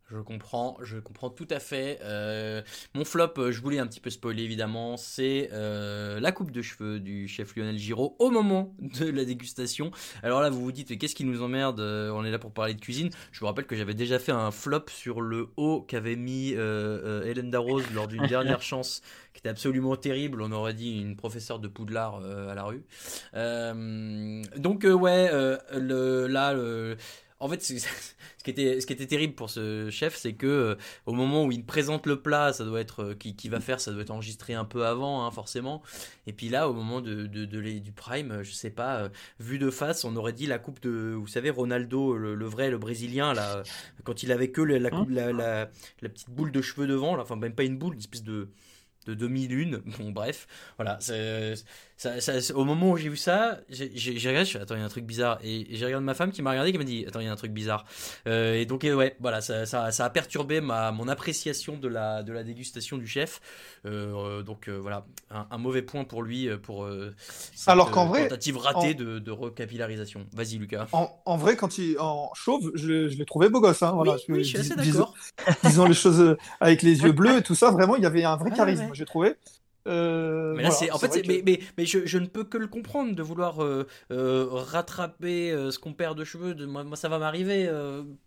Je comprends, je comprends tout à fait. Euh, mon flop, euh, je voulais un petit peu spoiler évidemment, c'est euh, la coupe de cheveux du chef Lionel Giraud au moment de la dégustation. Alors là, vous vous dites, qu'est-ce qui nous emmerde Euh, On est là pour parler de cuisine. Je vous rappelle que j'avais déjà fait un flop sur le haut qu'avait mis euh, euh, Hélène Darroze lors d'une dernière chance, qui était absolument terrible. On aurait dit une professeure de Poudlard euh, à la rue. Euh, donc euh, ouais, euh, le, là, le, en fait, ce qui était, ce qui était terrible pour ce chef, c'est que euh, au moment où il présente le plat, ça doit être, euh, qui, qui va faire, ça doit être enregistré un peu avant, hein, forcément. Et puis là, au moment de, de, de les- du prime, je sais pas, euh, vu de face, on aurait dit la coupe de, vous savez, Ronaldo, le, le vrai, le brésilien, là, quand il avait que le- la, coupe, la, la, la petite boule de cheveux devant, là, enfin même pas une boule, une espèce de de demi-lune. Bon, bref, voilà, c'est ça, ça- au moment où j'ai vu ça, j'ai regardé, je fais attends, il y a un truc bizarre. Et, j'ai regardé ma femme qui m'a regardé qui m'a dit attends, il y a un truc bizarre. Euh, et donc, euh, ouais, voilà, ça, ça, ça a perturbé ma, mon appréciation de la, de la dégustation du chef. Euh, donc, euh, voilà, un, un mauvais point pour lui pour euh, cette, Alors qu'en vrai, tentative ratée en- de, de recapillarisation. Vas-y, Lucas. En, en vrai, quand il en chauve, je, l'ai- je l'ai trouvé beau gosse. Hein, voilà, Oui, oui, je suis assez d'accord. Disons les choses avec les yeux bleus et tout ça, vraiment, il y avait un vrai Ouais, charisme, ouais. j'ai trouvé. Euh, Mais là, voilà, c'est en fait, mais, mais, mais je, je ne peux que le comprendre de vouloir euh, euh, rattraper ce qu'on perd de cheveux. De, moi, moi, ça va m'arriver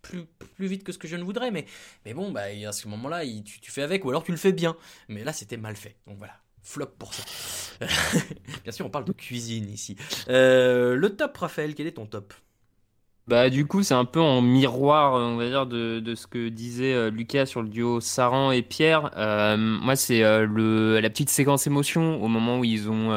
plus, plus vite que ce que je ne voudrais. Mais, mais bon, bah, à ce moment-là, tu, tu fais avec ou alors tu le fais bien. Mais là, c'était mal fait. Donc voilà. Flop pour ça. bien sûr, on parle de cuisine ici. Euh, le top, Raphaël, quel est ton top? Bah du coup c'est un peu en miroir on va dire de, de ce que disait euh, Lucas sur le duo Saran et Pierre. Euh, moi c'est euh, le la petite séquence émotion au moment où ils ont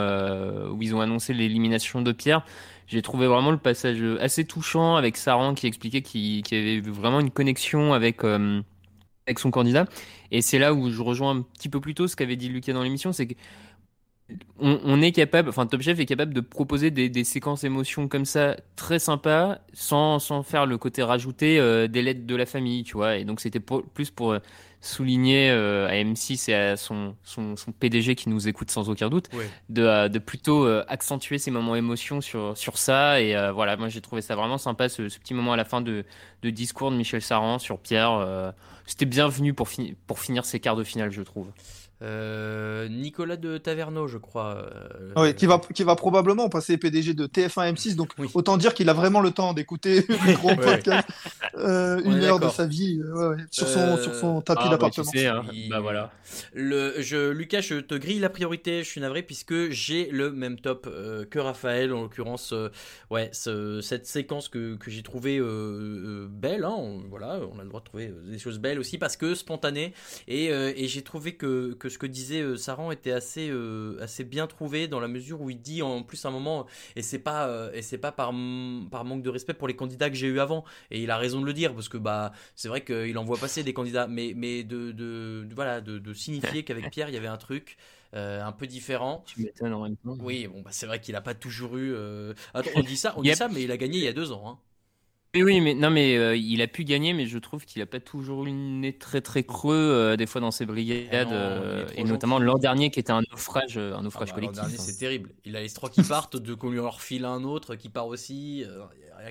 où ils ont annoncé l'élimination de Pierre. J'ai trouvé vraiment le passage assez touchant avec Saran qui expliquait qu'il qu'il avait vraiment une connexion avec avec son candidat. Et c'est là où je rejoins un petit peu plus tôt ce qu'avait dit Lucas dans l'émission, c'est on, on est capable, enfin Top Chef est capable de proposer des, des séquences émotions comme ça très sympas, sans, sans faire le côté rajouté euh, des lettres de la famille, tu vois. Et donc c'était plus pour euh, souligner euh, à M6 et à son, son, son PDG qui nous écoute sans aucun doute, Ouais. de, de plutôt euh, accentuer ces moments émotion sur, sur ça. Et voilà, moi j'ai trouvé ça vraiment sympa, ce, ce petit moment à la fin de, de discours de Michel Saran sur Pierre. C'était bienvenu pour, pour finir ces quarts de finale, je trouve. Euh, Nicolas de Taverneau, je crois. euh, Ouais, qui va, qui va probablement passer PDG de TF1 M6, donc autant dire qu'il a vraiment le temps d'écouter le gros Ouais. podcast, euh, On une heure de sa vie euh, ouais, sur, son, Euh, sur son tapis ah, bah, d'appartement. tu sais, hein. Il- Bah voilà. Le, je, Lucas, je te grille la priorité, je suis navré, puisque j'ai le même top euh, que Raphaël, en l'occurrence, euh, ouais, ce- cette séquence que, que j'ai trouvée euh, euh, belle, hein, on- voilà, on a le droit de trouver des choses belles aussi, parce que spontanée, et, euh, et j'ai trouvé que, que ce que disait euh, Saran était assez, euh, assez bien trouvé, dans la mesure où il dit en plus à un moment, et c'est pas, euh, et c'est pas par, par manque de respect pour les candidats que j'ai eu avant, et il a raison de le dire, parce que bah, c'est vrai qu'il en voit passer des candidats, mais, mais de, de, de- voilà, de, de signifier qu'avec Pierre, il y avait un truc euh, un peu différent. Tu m'étonnes en même temps. Oui, bon, bah, c'est vrai qu'il a pas toujours eu. euh, Attends, on dit ça, on dit ça, mais il a gagné il y a deux ans. hein. Oui, oui, mais non, mais euh, il a pu gagner, mais je trouve qu'il a pas toujours eu le nez très très creux euh, des fois dans ses brigades, Ah euh, et notamment l'an dernier qui était un naufrage, un Ah naufrage bah, l'an collectif. dernier, hein. c'est terrible. Il a les trois qui partent, de qu'on lui en refile un autre qui part aussi. euh,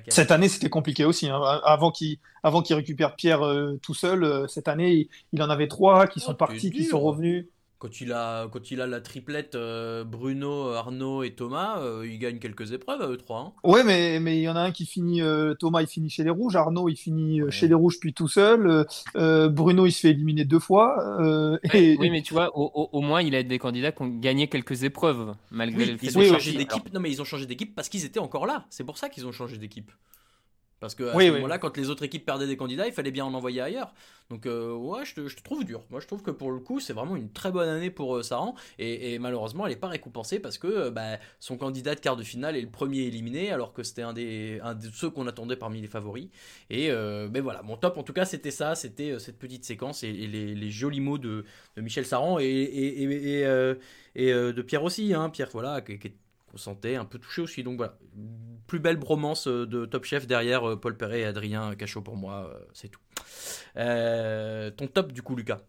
Cette année, c'était compliqué aussi. hein. Avant qu'il avant qu'il récupère Pierre euh, tout seul, euh, cette année, il, il en avait trois qui sont Oh, partis, qui sont revenus. Quand il a, quand il a la triplette euh, Bruno, Arnaud et Thomas, euh, il gagne quelques épreuves à eux trois. hein. Ouais, mais mais il y en a un qui finit, euh, Thomas, il finit chez les Rouges, Arnaud, il finit euh, chez les Rouges puis tout seul, Bruno, il se fait éliminer deux fois. euh, et, Oui, mais tu vois, au, au- au moins il a des candidats qui ont gagné quelques épreuves, malgré Oui, le fait ils de ont changé d'équipe. Non, mais ils ont changé d'équipe parce qu'ils étaient encore là. C'est pour ça qu'ils ont changé d'équipe. Parce que à Oui, ce oui. moment-là, quand les autres équipes perdaient des candidats, il fallait bien en envoyer ailleurs. Donc, euh, ouais, je te, je te trouve dur. Moi, je trouve que pour le coup, c'est vraiment une très bonne année pour euh, Saran. Et, et malheureusement, elle n'est pas récompensée parce que euh, bah, son candidat de quart de finale est le premier éliminé, alors que c'était un, des, un de ceux qu'on attendait parmi les favoris. Et euh, ben voilà, mon top en tout cas, c'était ça. C'était cette petite séquence et, et les, les jolis mots de, de Michel Saran et, de Pierre aussi. Hein. Pierre, voilà, qui, qui est qu'on sentait un peu touché aussi. Donc voilà, plus belle bromance euh, de Top Chef derrière euh, Paul Perret et Adrien Cachot pour moi, euh, c'est tout. Ton top du coup, Lucas?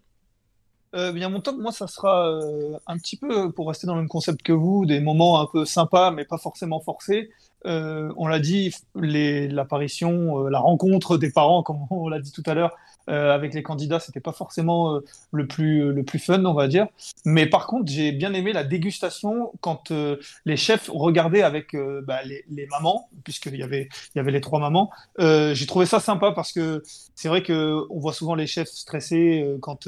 Bien, mon top, moi, ça sera un petit peu, pour rester dans le même concept que vous, des moments un peu sympas, mais pas forcément forcés. Euh, on l'a dit, l'apparition, euh, la rencontre des parents, comme on l'a dit tout à l'heure, euh, avec les candidats, c'était pas forcément le plus, le plus fun, on va dire. Mais par contre, j'ai bien aimé la dégustation quand les chefs regardaient avec bah, les, mamans, puisqu'il y avait, y avait les trois mamans. J'ai trouvé ça sympa parce que c'est vrai que on voit souvent les chefs stressés quand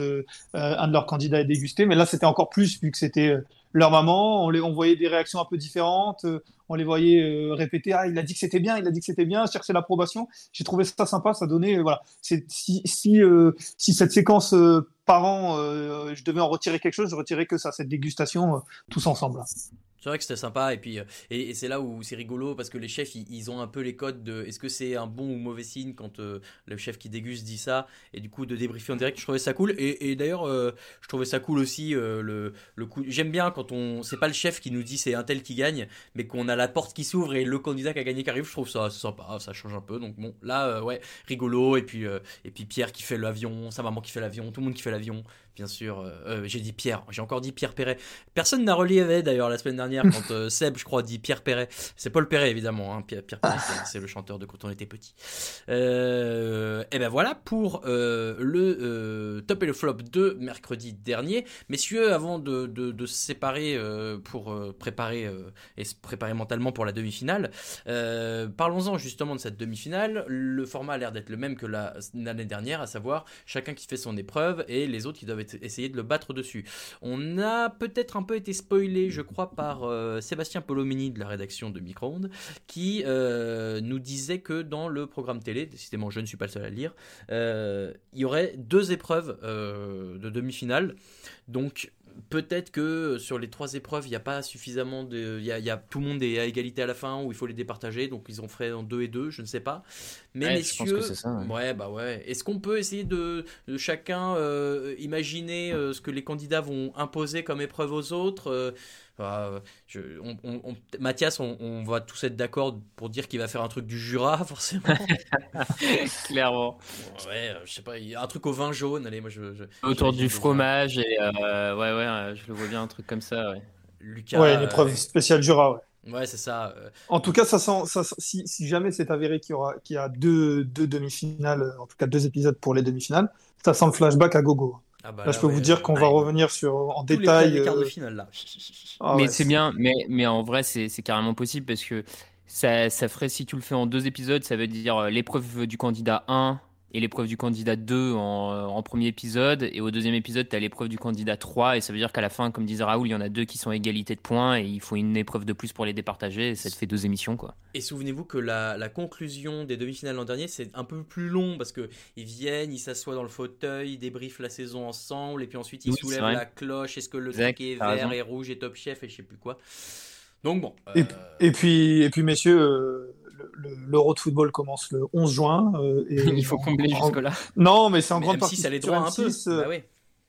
un de leurs candidats est dégusté, mais là c'était encore plus vu que c'était leur maman. On, les, on voyait des réactions un peu différentes, euh, on les voyait euh, répéter ah il a dit que c'était bien, il a dit que c'était bien, chercher l'approbation. J'ai trouvé ça sympa, ça donnait euh, voilà. Si si si cette séquence par an, euh, je devais en retirer quelque chose, je retirais que ça, cette dégustation tous ensemble. C'est vrai que c'était sympa et puis euh, et, c'est là où c'est rigolo parce que les chefs ils, ont un peu les codes de est-ce que c'est un bon ou mauvais signe quand euh, le chef qui déguste dit ça et du coup de débriefer en direct. Je trouvais ça cool et, d'ailleurs euh, je trouvais ça cool aussi le, le coup j'aime bien quand on c'est pas le chef qui nous dit c'est un tel qui gagne mais qu'on a la porte qui s'ouvre et le candidat qui a gagné qui arrive je trouve ça sympa ça change un peu donc bon là ouais rigolo et puis et puis Pierre qui fait l'avion sa maman qui fait l'avion tout le monde qui fait l'avion bien sûr. Euh, euh, j'ai dit Pierre, j'ai encore dit Pierre Perret. Personne n'a relevé d'ailleurs la semaine dernière quand euh, Seb, je crois, dit Pierre Perret. C'est Paul Perret évidemment, hein. Pierre, Pierre Perret, c'est- le chanteur de quand on était petit. Euh, et ben voilà pour le top et le flop de mercredi dernier. Messieurs, avant de, de, de se séparer pour préparer et se préparer mentalement pour la demi-finale, parlons-en justement de cette demi-finale. Le format a l'air d'être le même que la- l'année dernière, à savoir chacun qui fait son épreuve et les autres qui doivent être- essayer de le battre dessus. On a peut-être un peu été spoilé, je crois, par euh, Sébastien Polomini de la rédaction de Micro-ondes, qui euh, nous disait que dans le programme télé, décidément je ne suis pas le seul à lire, euh, il y aurait deux épreuves de demi-finale. Donc peut-être que sur les trois épreuves, il n'y a pas suffisamment de. Il y a, y a- tout le monde est à égalité à la fin, ou il faut les départager, donc ils en feraient en deux et deux, je ne sais pas. Mais Ouais, je pense messieurs, que c'est ça, ouais. ouais, bah ouais. Est-ce qu'on peut essayer de, de chacun euh, imaginer euh, ce que les candidats vont imposer comme épreuve aux autres euh, je- on- on- on- Mathias, on, on va tous être d'accord pour dire qu'il va faire un truc du Jura, forcément. Clairement. Ouais, euh, je sais pas, il y a un truc au vin jaune. Allez, moi je. je- Autour du fromage et euh, ouais ouais, je le vois bien un truc comme ça. Ouais. Lucas. Ouais, une épreuve euh, spéciale Jura, ouais. Ouais, c'est ça. En tout cas, ça sent, ça, sent- si, si jamais c'est avéré qu'il y aura, qu'il y a deux, deux demi-finales, en tout cas deux épisodes pour les demi-finales, ça sent le flashback à gogo. Ah bah là, là, je peux ouais, vous dire qu'on va revenir sur, en tous détail. les quarts de euh, finale là. ah mais ouais, c'est bien, mais, mais en vrai, c'est carrément possible parce que ça, ça ferait, si tu le fais en deux épisodes, ça veut dire euh, l'épreuve du candidat 1 et l'épreuve du candidat 2 en, en premier épisode. Et au deuxième épisode, tu as l'épreuve du candidat 3. Et ça veut dire qu'à la fin, comme disait Raoul, il y en a deux qui sont à égalité de points et il faut une épreuve de plus pour les départager. Et ça te fait deux émissions, quoi. Et souvenez-vous que la, la conclusion des demi-finales l'an dernier, c'est un peu plus long parce que ils viennent, ils s'assoient dans le fauteuil, ils débriefent la saison ensemble, et puis ensuite ils Oui, soulèvent la cloche. Est-ce que le Exact, truc est vert raison. et rouge et top chef et je sais plus quoi. Donc bon. Et, euh, et puis, et puis, messieurs, euh, l'Euro de football commence le 11 juin. euh, et il faut combler jusque-là. Non, mais c'est en mais grande M6 partie a les droits un peu. M6, euh, Bah oui.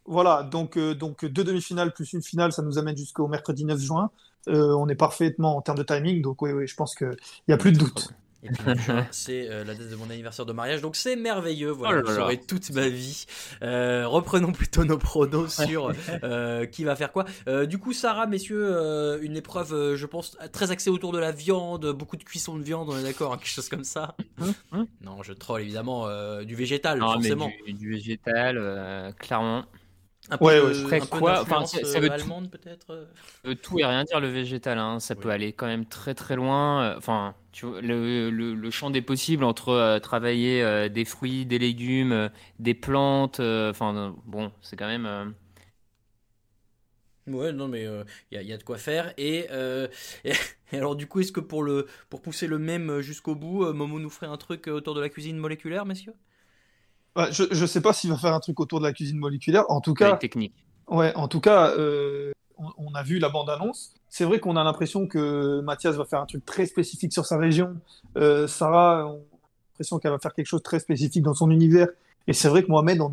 Voilà, donc, euh, donc deux demi-finales plus une finale, ça nous amène jusqu'au mercredi 9 juin. On est parfaitement en termes de timing, donc oui, oui, je pense qu'il n'y a plus de doute. Et puis c'est euh, la date de mon anniversaire de mariage, donc c'est merveilleux. Voilà, Oh là là. j'aurai toute ma vie. Euh, reprenons plutôt nos pronos sur euh, qui va faire quoi. Du coup, Sarah, messieurs, une épreuve, je pense, très axée autour de la viande, beaucoup de cuisson de viande, on est d'accord, hein, quelque chose comme ça. non, je troll évidemment du végétal, Non, mais forcément. du, du végétal, clairement. Un peu, Ouais, de- ouais, après un peu quoi, enfin, d'influence, ça- veut allemande peut-être. euh. Euh, tout et rien dire le végétal, hein. ça peut aller quand même très très loin. Euh, Enfin, tu vois, le, le, le champ des possibles entre euh, travailler euh, des fruits, des légumes, euh, des plantes. euh, Enfin, bon, c'est quand même. euh, Ouais, non, mais il y, a, y a de quoi faire. Et, euh, et, et alors, du coup, est-ce que pour, le, pour pousser le même jusqu'au bout, Momo nous ferait un truc autour de la cuisine moléculaire, messieurs? Ouais, je ne sais pas s'il va faire un truc autour de la cuisine moléculaire. En tout cas, technique. ouais, en tout cas euh, on, on a vu la bande-annonce. C'est vrai qu'on a l'impression que Mathias va faire un truc très spécifique sur sa région. Euh, Sarah, on a l'impression qu'elle va faire quelque chose de très spécifique dans son univers. Et c'est vrai que Mohamed, on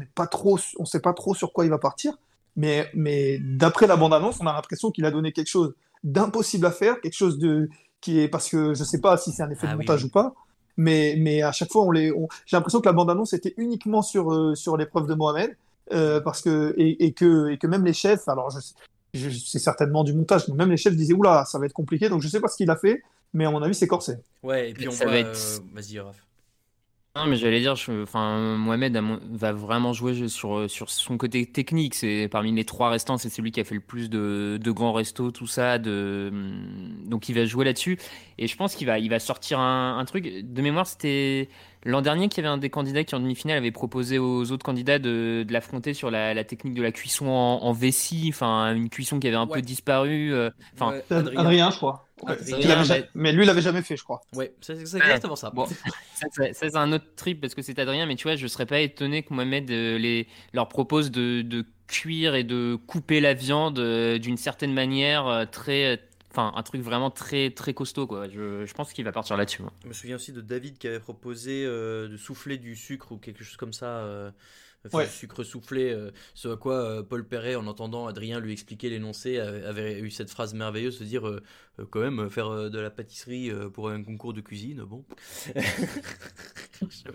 on sait pas trop sur quoi il va partir. Mais, mais d'après la bande-annonce, on a l'impression qu'il a donné quelque chose d'impossible à faire, quelque chose de qui est parce que je sais pas si c'est un effet Ah de montage oui. ou pas. Mais, mais à chaque fois, on les, on- j'ai l'impression que la bande-annonce était uniquement sur, euh, sur l'épreuve de Mohamed. Euh, parce que, et, et que, et que même les chefs, alors je, sais- je- c'est certainement du montage, mais même les chefs disaient Oula, ça va être compliqué, donc je sais pas ce qu'il a fait, mais à mon avis, c'est corsé. Ouais, et puis on Ça voit. va être- euh, Vas-y, Raph. Non, mais j'allais dire, je- enfin, Mohamed va vraiment jouer sur, euh, sur son côté technique. C'est parmi les trois restants, c'est celui qui a fait le plus de, de grands restos, tout ça. De, hum, donc il va jouer là-dessus. Et je pense qu'il va, il va sortir un, un truc. De mémoire, c'était l'an dernier qu'il y avait un des candidats qui en demi-finale avait proposé aux autres candidats de, de l'affronter sur la, la technique de la cuisson en, en vessie, enfin une cuisson qui avait un Ouais. peu disparu. euh, Enfin, Adrien, je crois. Adrien, mais- jamais- Mais lui, il l'avait jamais fait, je crois. Ouais, c'est exactement ça. Bon, ça, c'est un autre trip parce que c'est Adrien, mais tu vois, je serais pas étonné que Mohamed euh, les, leur propose de, de cuire et de couper la viande euh, d'une certaine manière euh, très, enfin un truc vraiment très très costaud quoi. Je, je pense qu'il va partir là-dessus. Je me souviens aussi de David qui avait proposé euh, de souffler du sucre ou quelque chose comme ça. Enfin, Ouais. sucre soufflé, euh, ce à quoi euh, Paul Perret, en entendant Adrien lui expliquer l'énoncé, avait, avait eu cette phrase merveilleuse de dire euh, euh, quand même euh, faire euh, de la pâtisserie euh, pour un concours de cuisine, bon.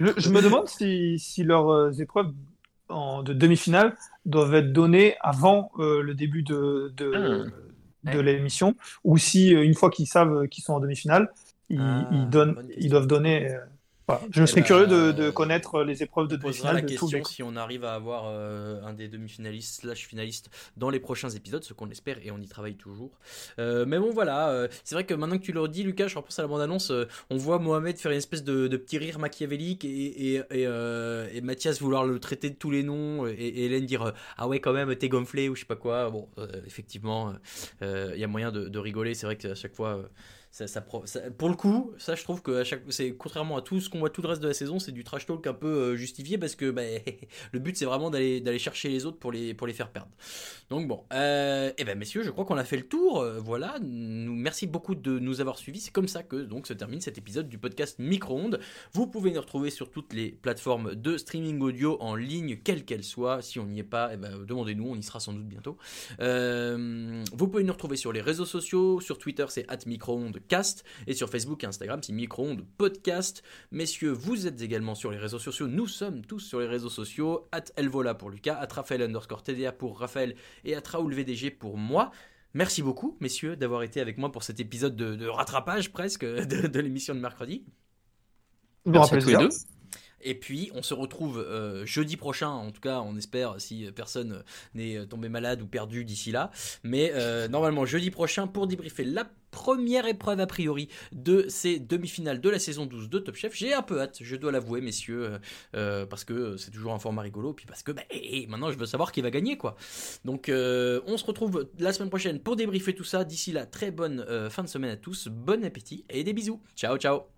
Je, je me demande si, si leurs euh, épreuves en- de demi-finale doivent être données avant euh, le début de, de, de l'émission, ou si une fois qu'ils savent qu'ils sont en demi-finale, ils, Ah, ils donnent, ils doivent donner. euh, voilà. Je Eh serais ben, curieux de, de connaître les épreuves de posera la demi-finale de question si on arrive à avoir euh, un des demi-finalistes slash finalistes dans les prochains épisodes, ce qu'on espère et on y travaille toujours. Euh, mais bon voilà, euh, c'est vrai que maintenant que tu le redis Lucas, je repense à la bande-annonce, euh, on voit Mohamed faire une espèce de, de petit rire machiavélique et, et, et, euh, et Mathias vouloir le traiter de tous les noms et, et Hélène dire euh, ah ouais quand même t'es gonflé ou je sais pas quoi. Bon euh, effectivement euh, il y a moyen de, de rigoler, c'est vrai que à chaque fois... pour le coup, ça je trouve que c'est contrairement à tout ce qu'on voit tout le reste de la saison, c'est du trash talk un peu euh, justifié parce que bah, le but c'est vraiment d'aller chercher les autres pour les faire perdre. Donc bon, euh, et ben messieurs, je crois qu'on a fait le tour. euh, voilà, nous merci beaucoup de nous avoir suivis. C'est comme ça que donc se termine cet épisode du podcast Micro-ondes. Vous pouvez nous retrouver sur toutes les plateformes de streaming audio en ligne, quelle qu'elle soit. Si on n'y est pas, eh ben, demandez-nous, on y sera sans doute bientôt. Vous pouvez nous retrouver sur les réseaux sociaux. Sur Twitter, c'est @microondescast et sur Facebook et Instagram, c'est microondes podcast. Messieurs, vous êtes également sur les réseaux sociaux. Nous sommes tous sur les réseaux sociaux. At Elvola pour Lucas, at Raphaël underscore TDA pour Raphaël et at Raoul VDG pour moi. Merci beaucoup, messieurs, d'avoir été avec moi pour cet épisode de, de rattrapage presque de, de l'émission de mercredi. Merci à tous les deux. Et puis, on se retrouve euh, jeudi prochain, en tout cas, on espère, si personne euh, n'est tombé malade ou perdu d'ici là. Mais euh, normalement, jeudi prochain, pour débriefer la première épreuve, a priori, de ces demi-finales de la saison 12 de Top Chef. J'ai un peu hâte, je dois l'avouer, messieurs, parce que c'est toujours un format rigolo, puis parce que bah, hé, hé, maintenant, je veux savoir qui va gagner, quoi. Donc, on se retrouve la semaine prochaine pour débriefer tout ça. D'ici là, très bonne fin de semaine à tous, bon appétit et des bisous. Ciao, ciao.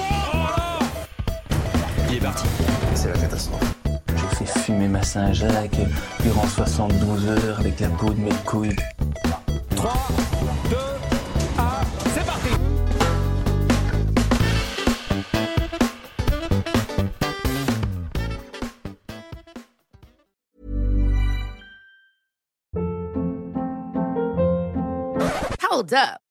Il est parti. C'est la catastrophe. J'ai fait fumer ma Saint-Jacques durant 72 heures avec la peau de mes couilles. 3, 2, 1, c'est parti Hold up.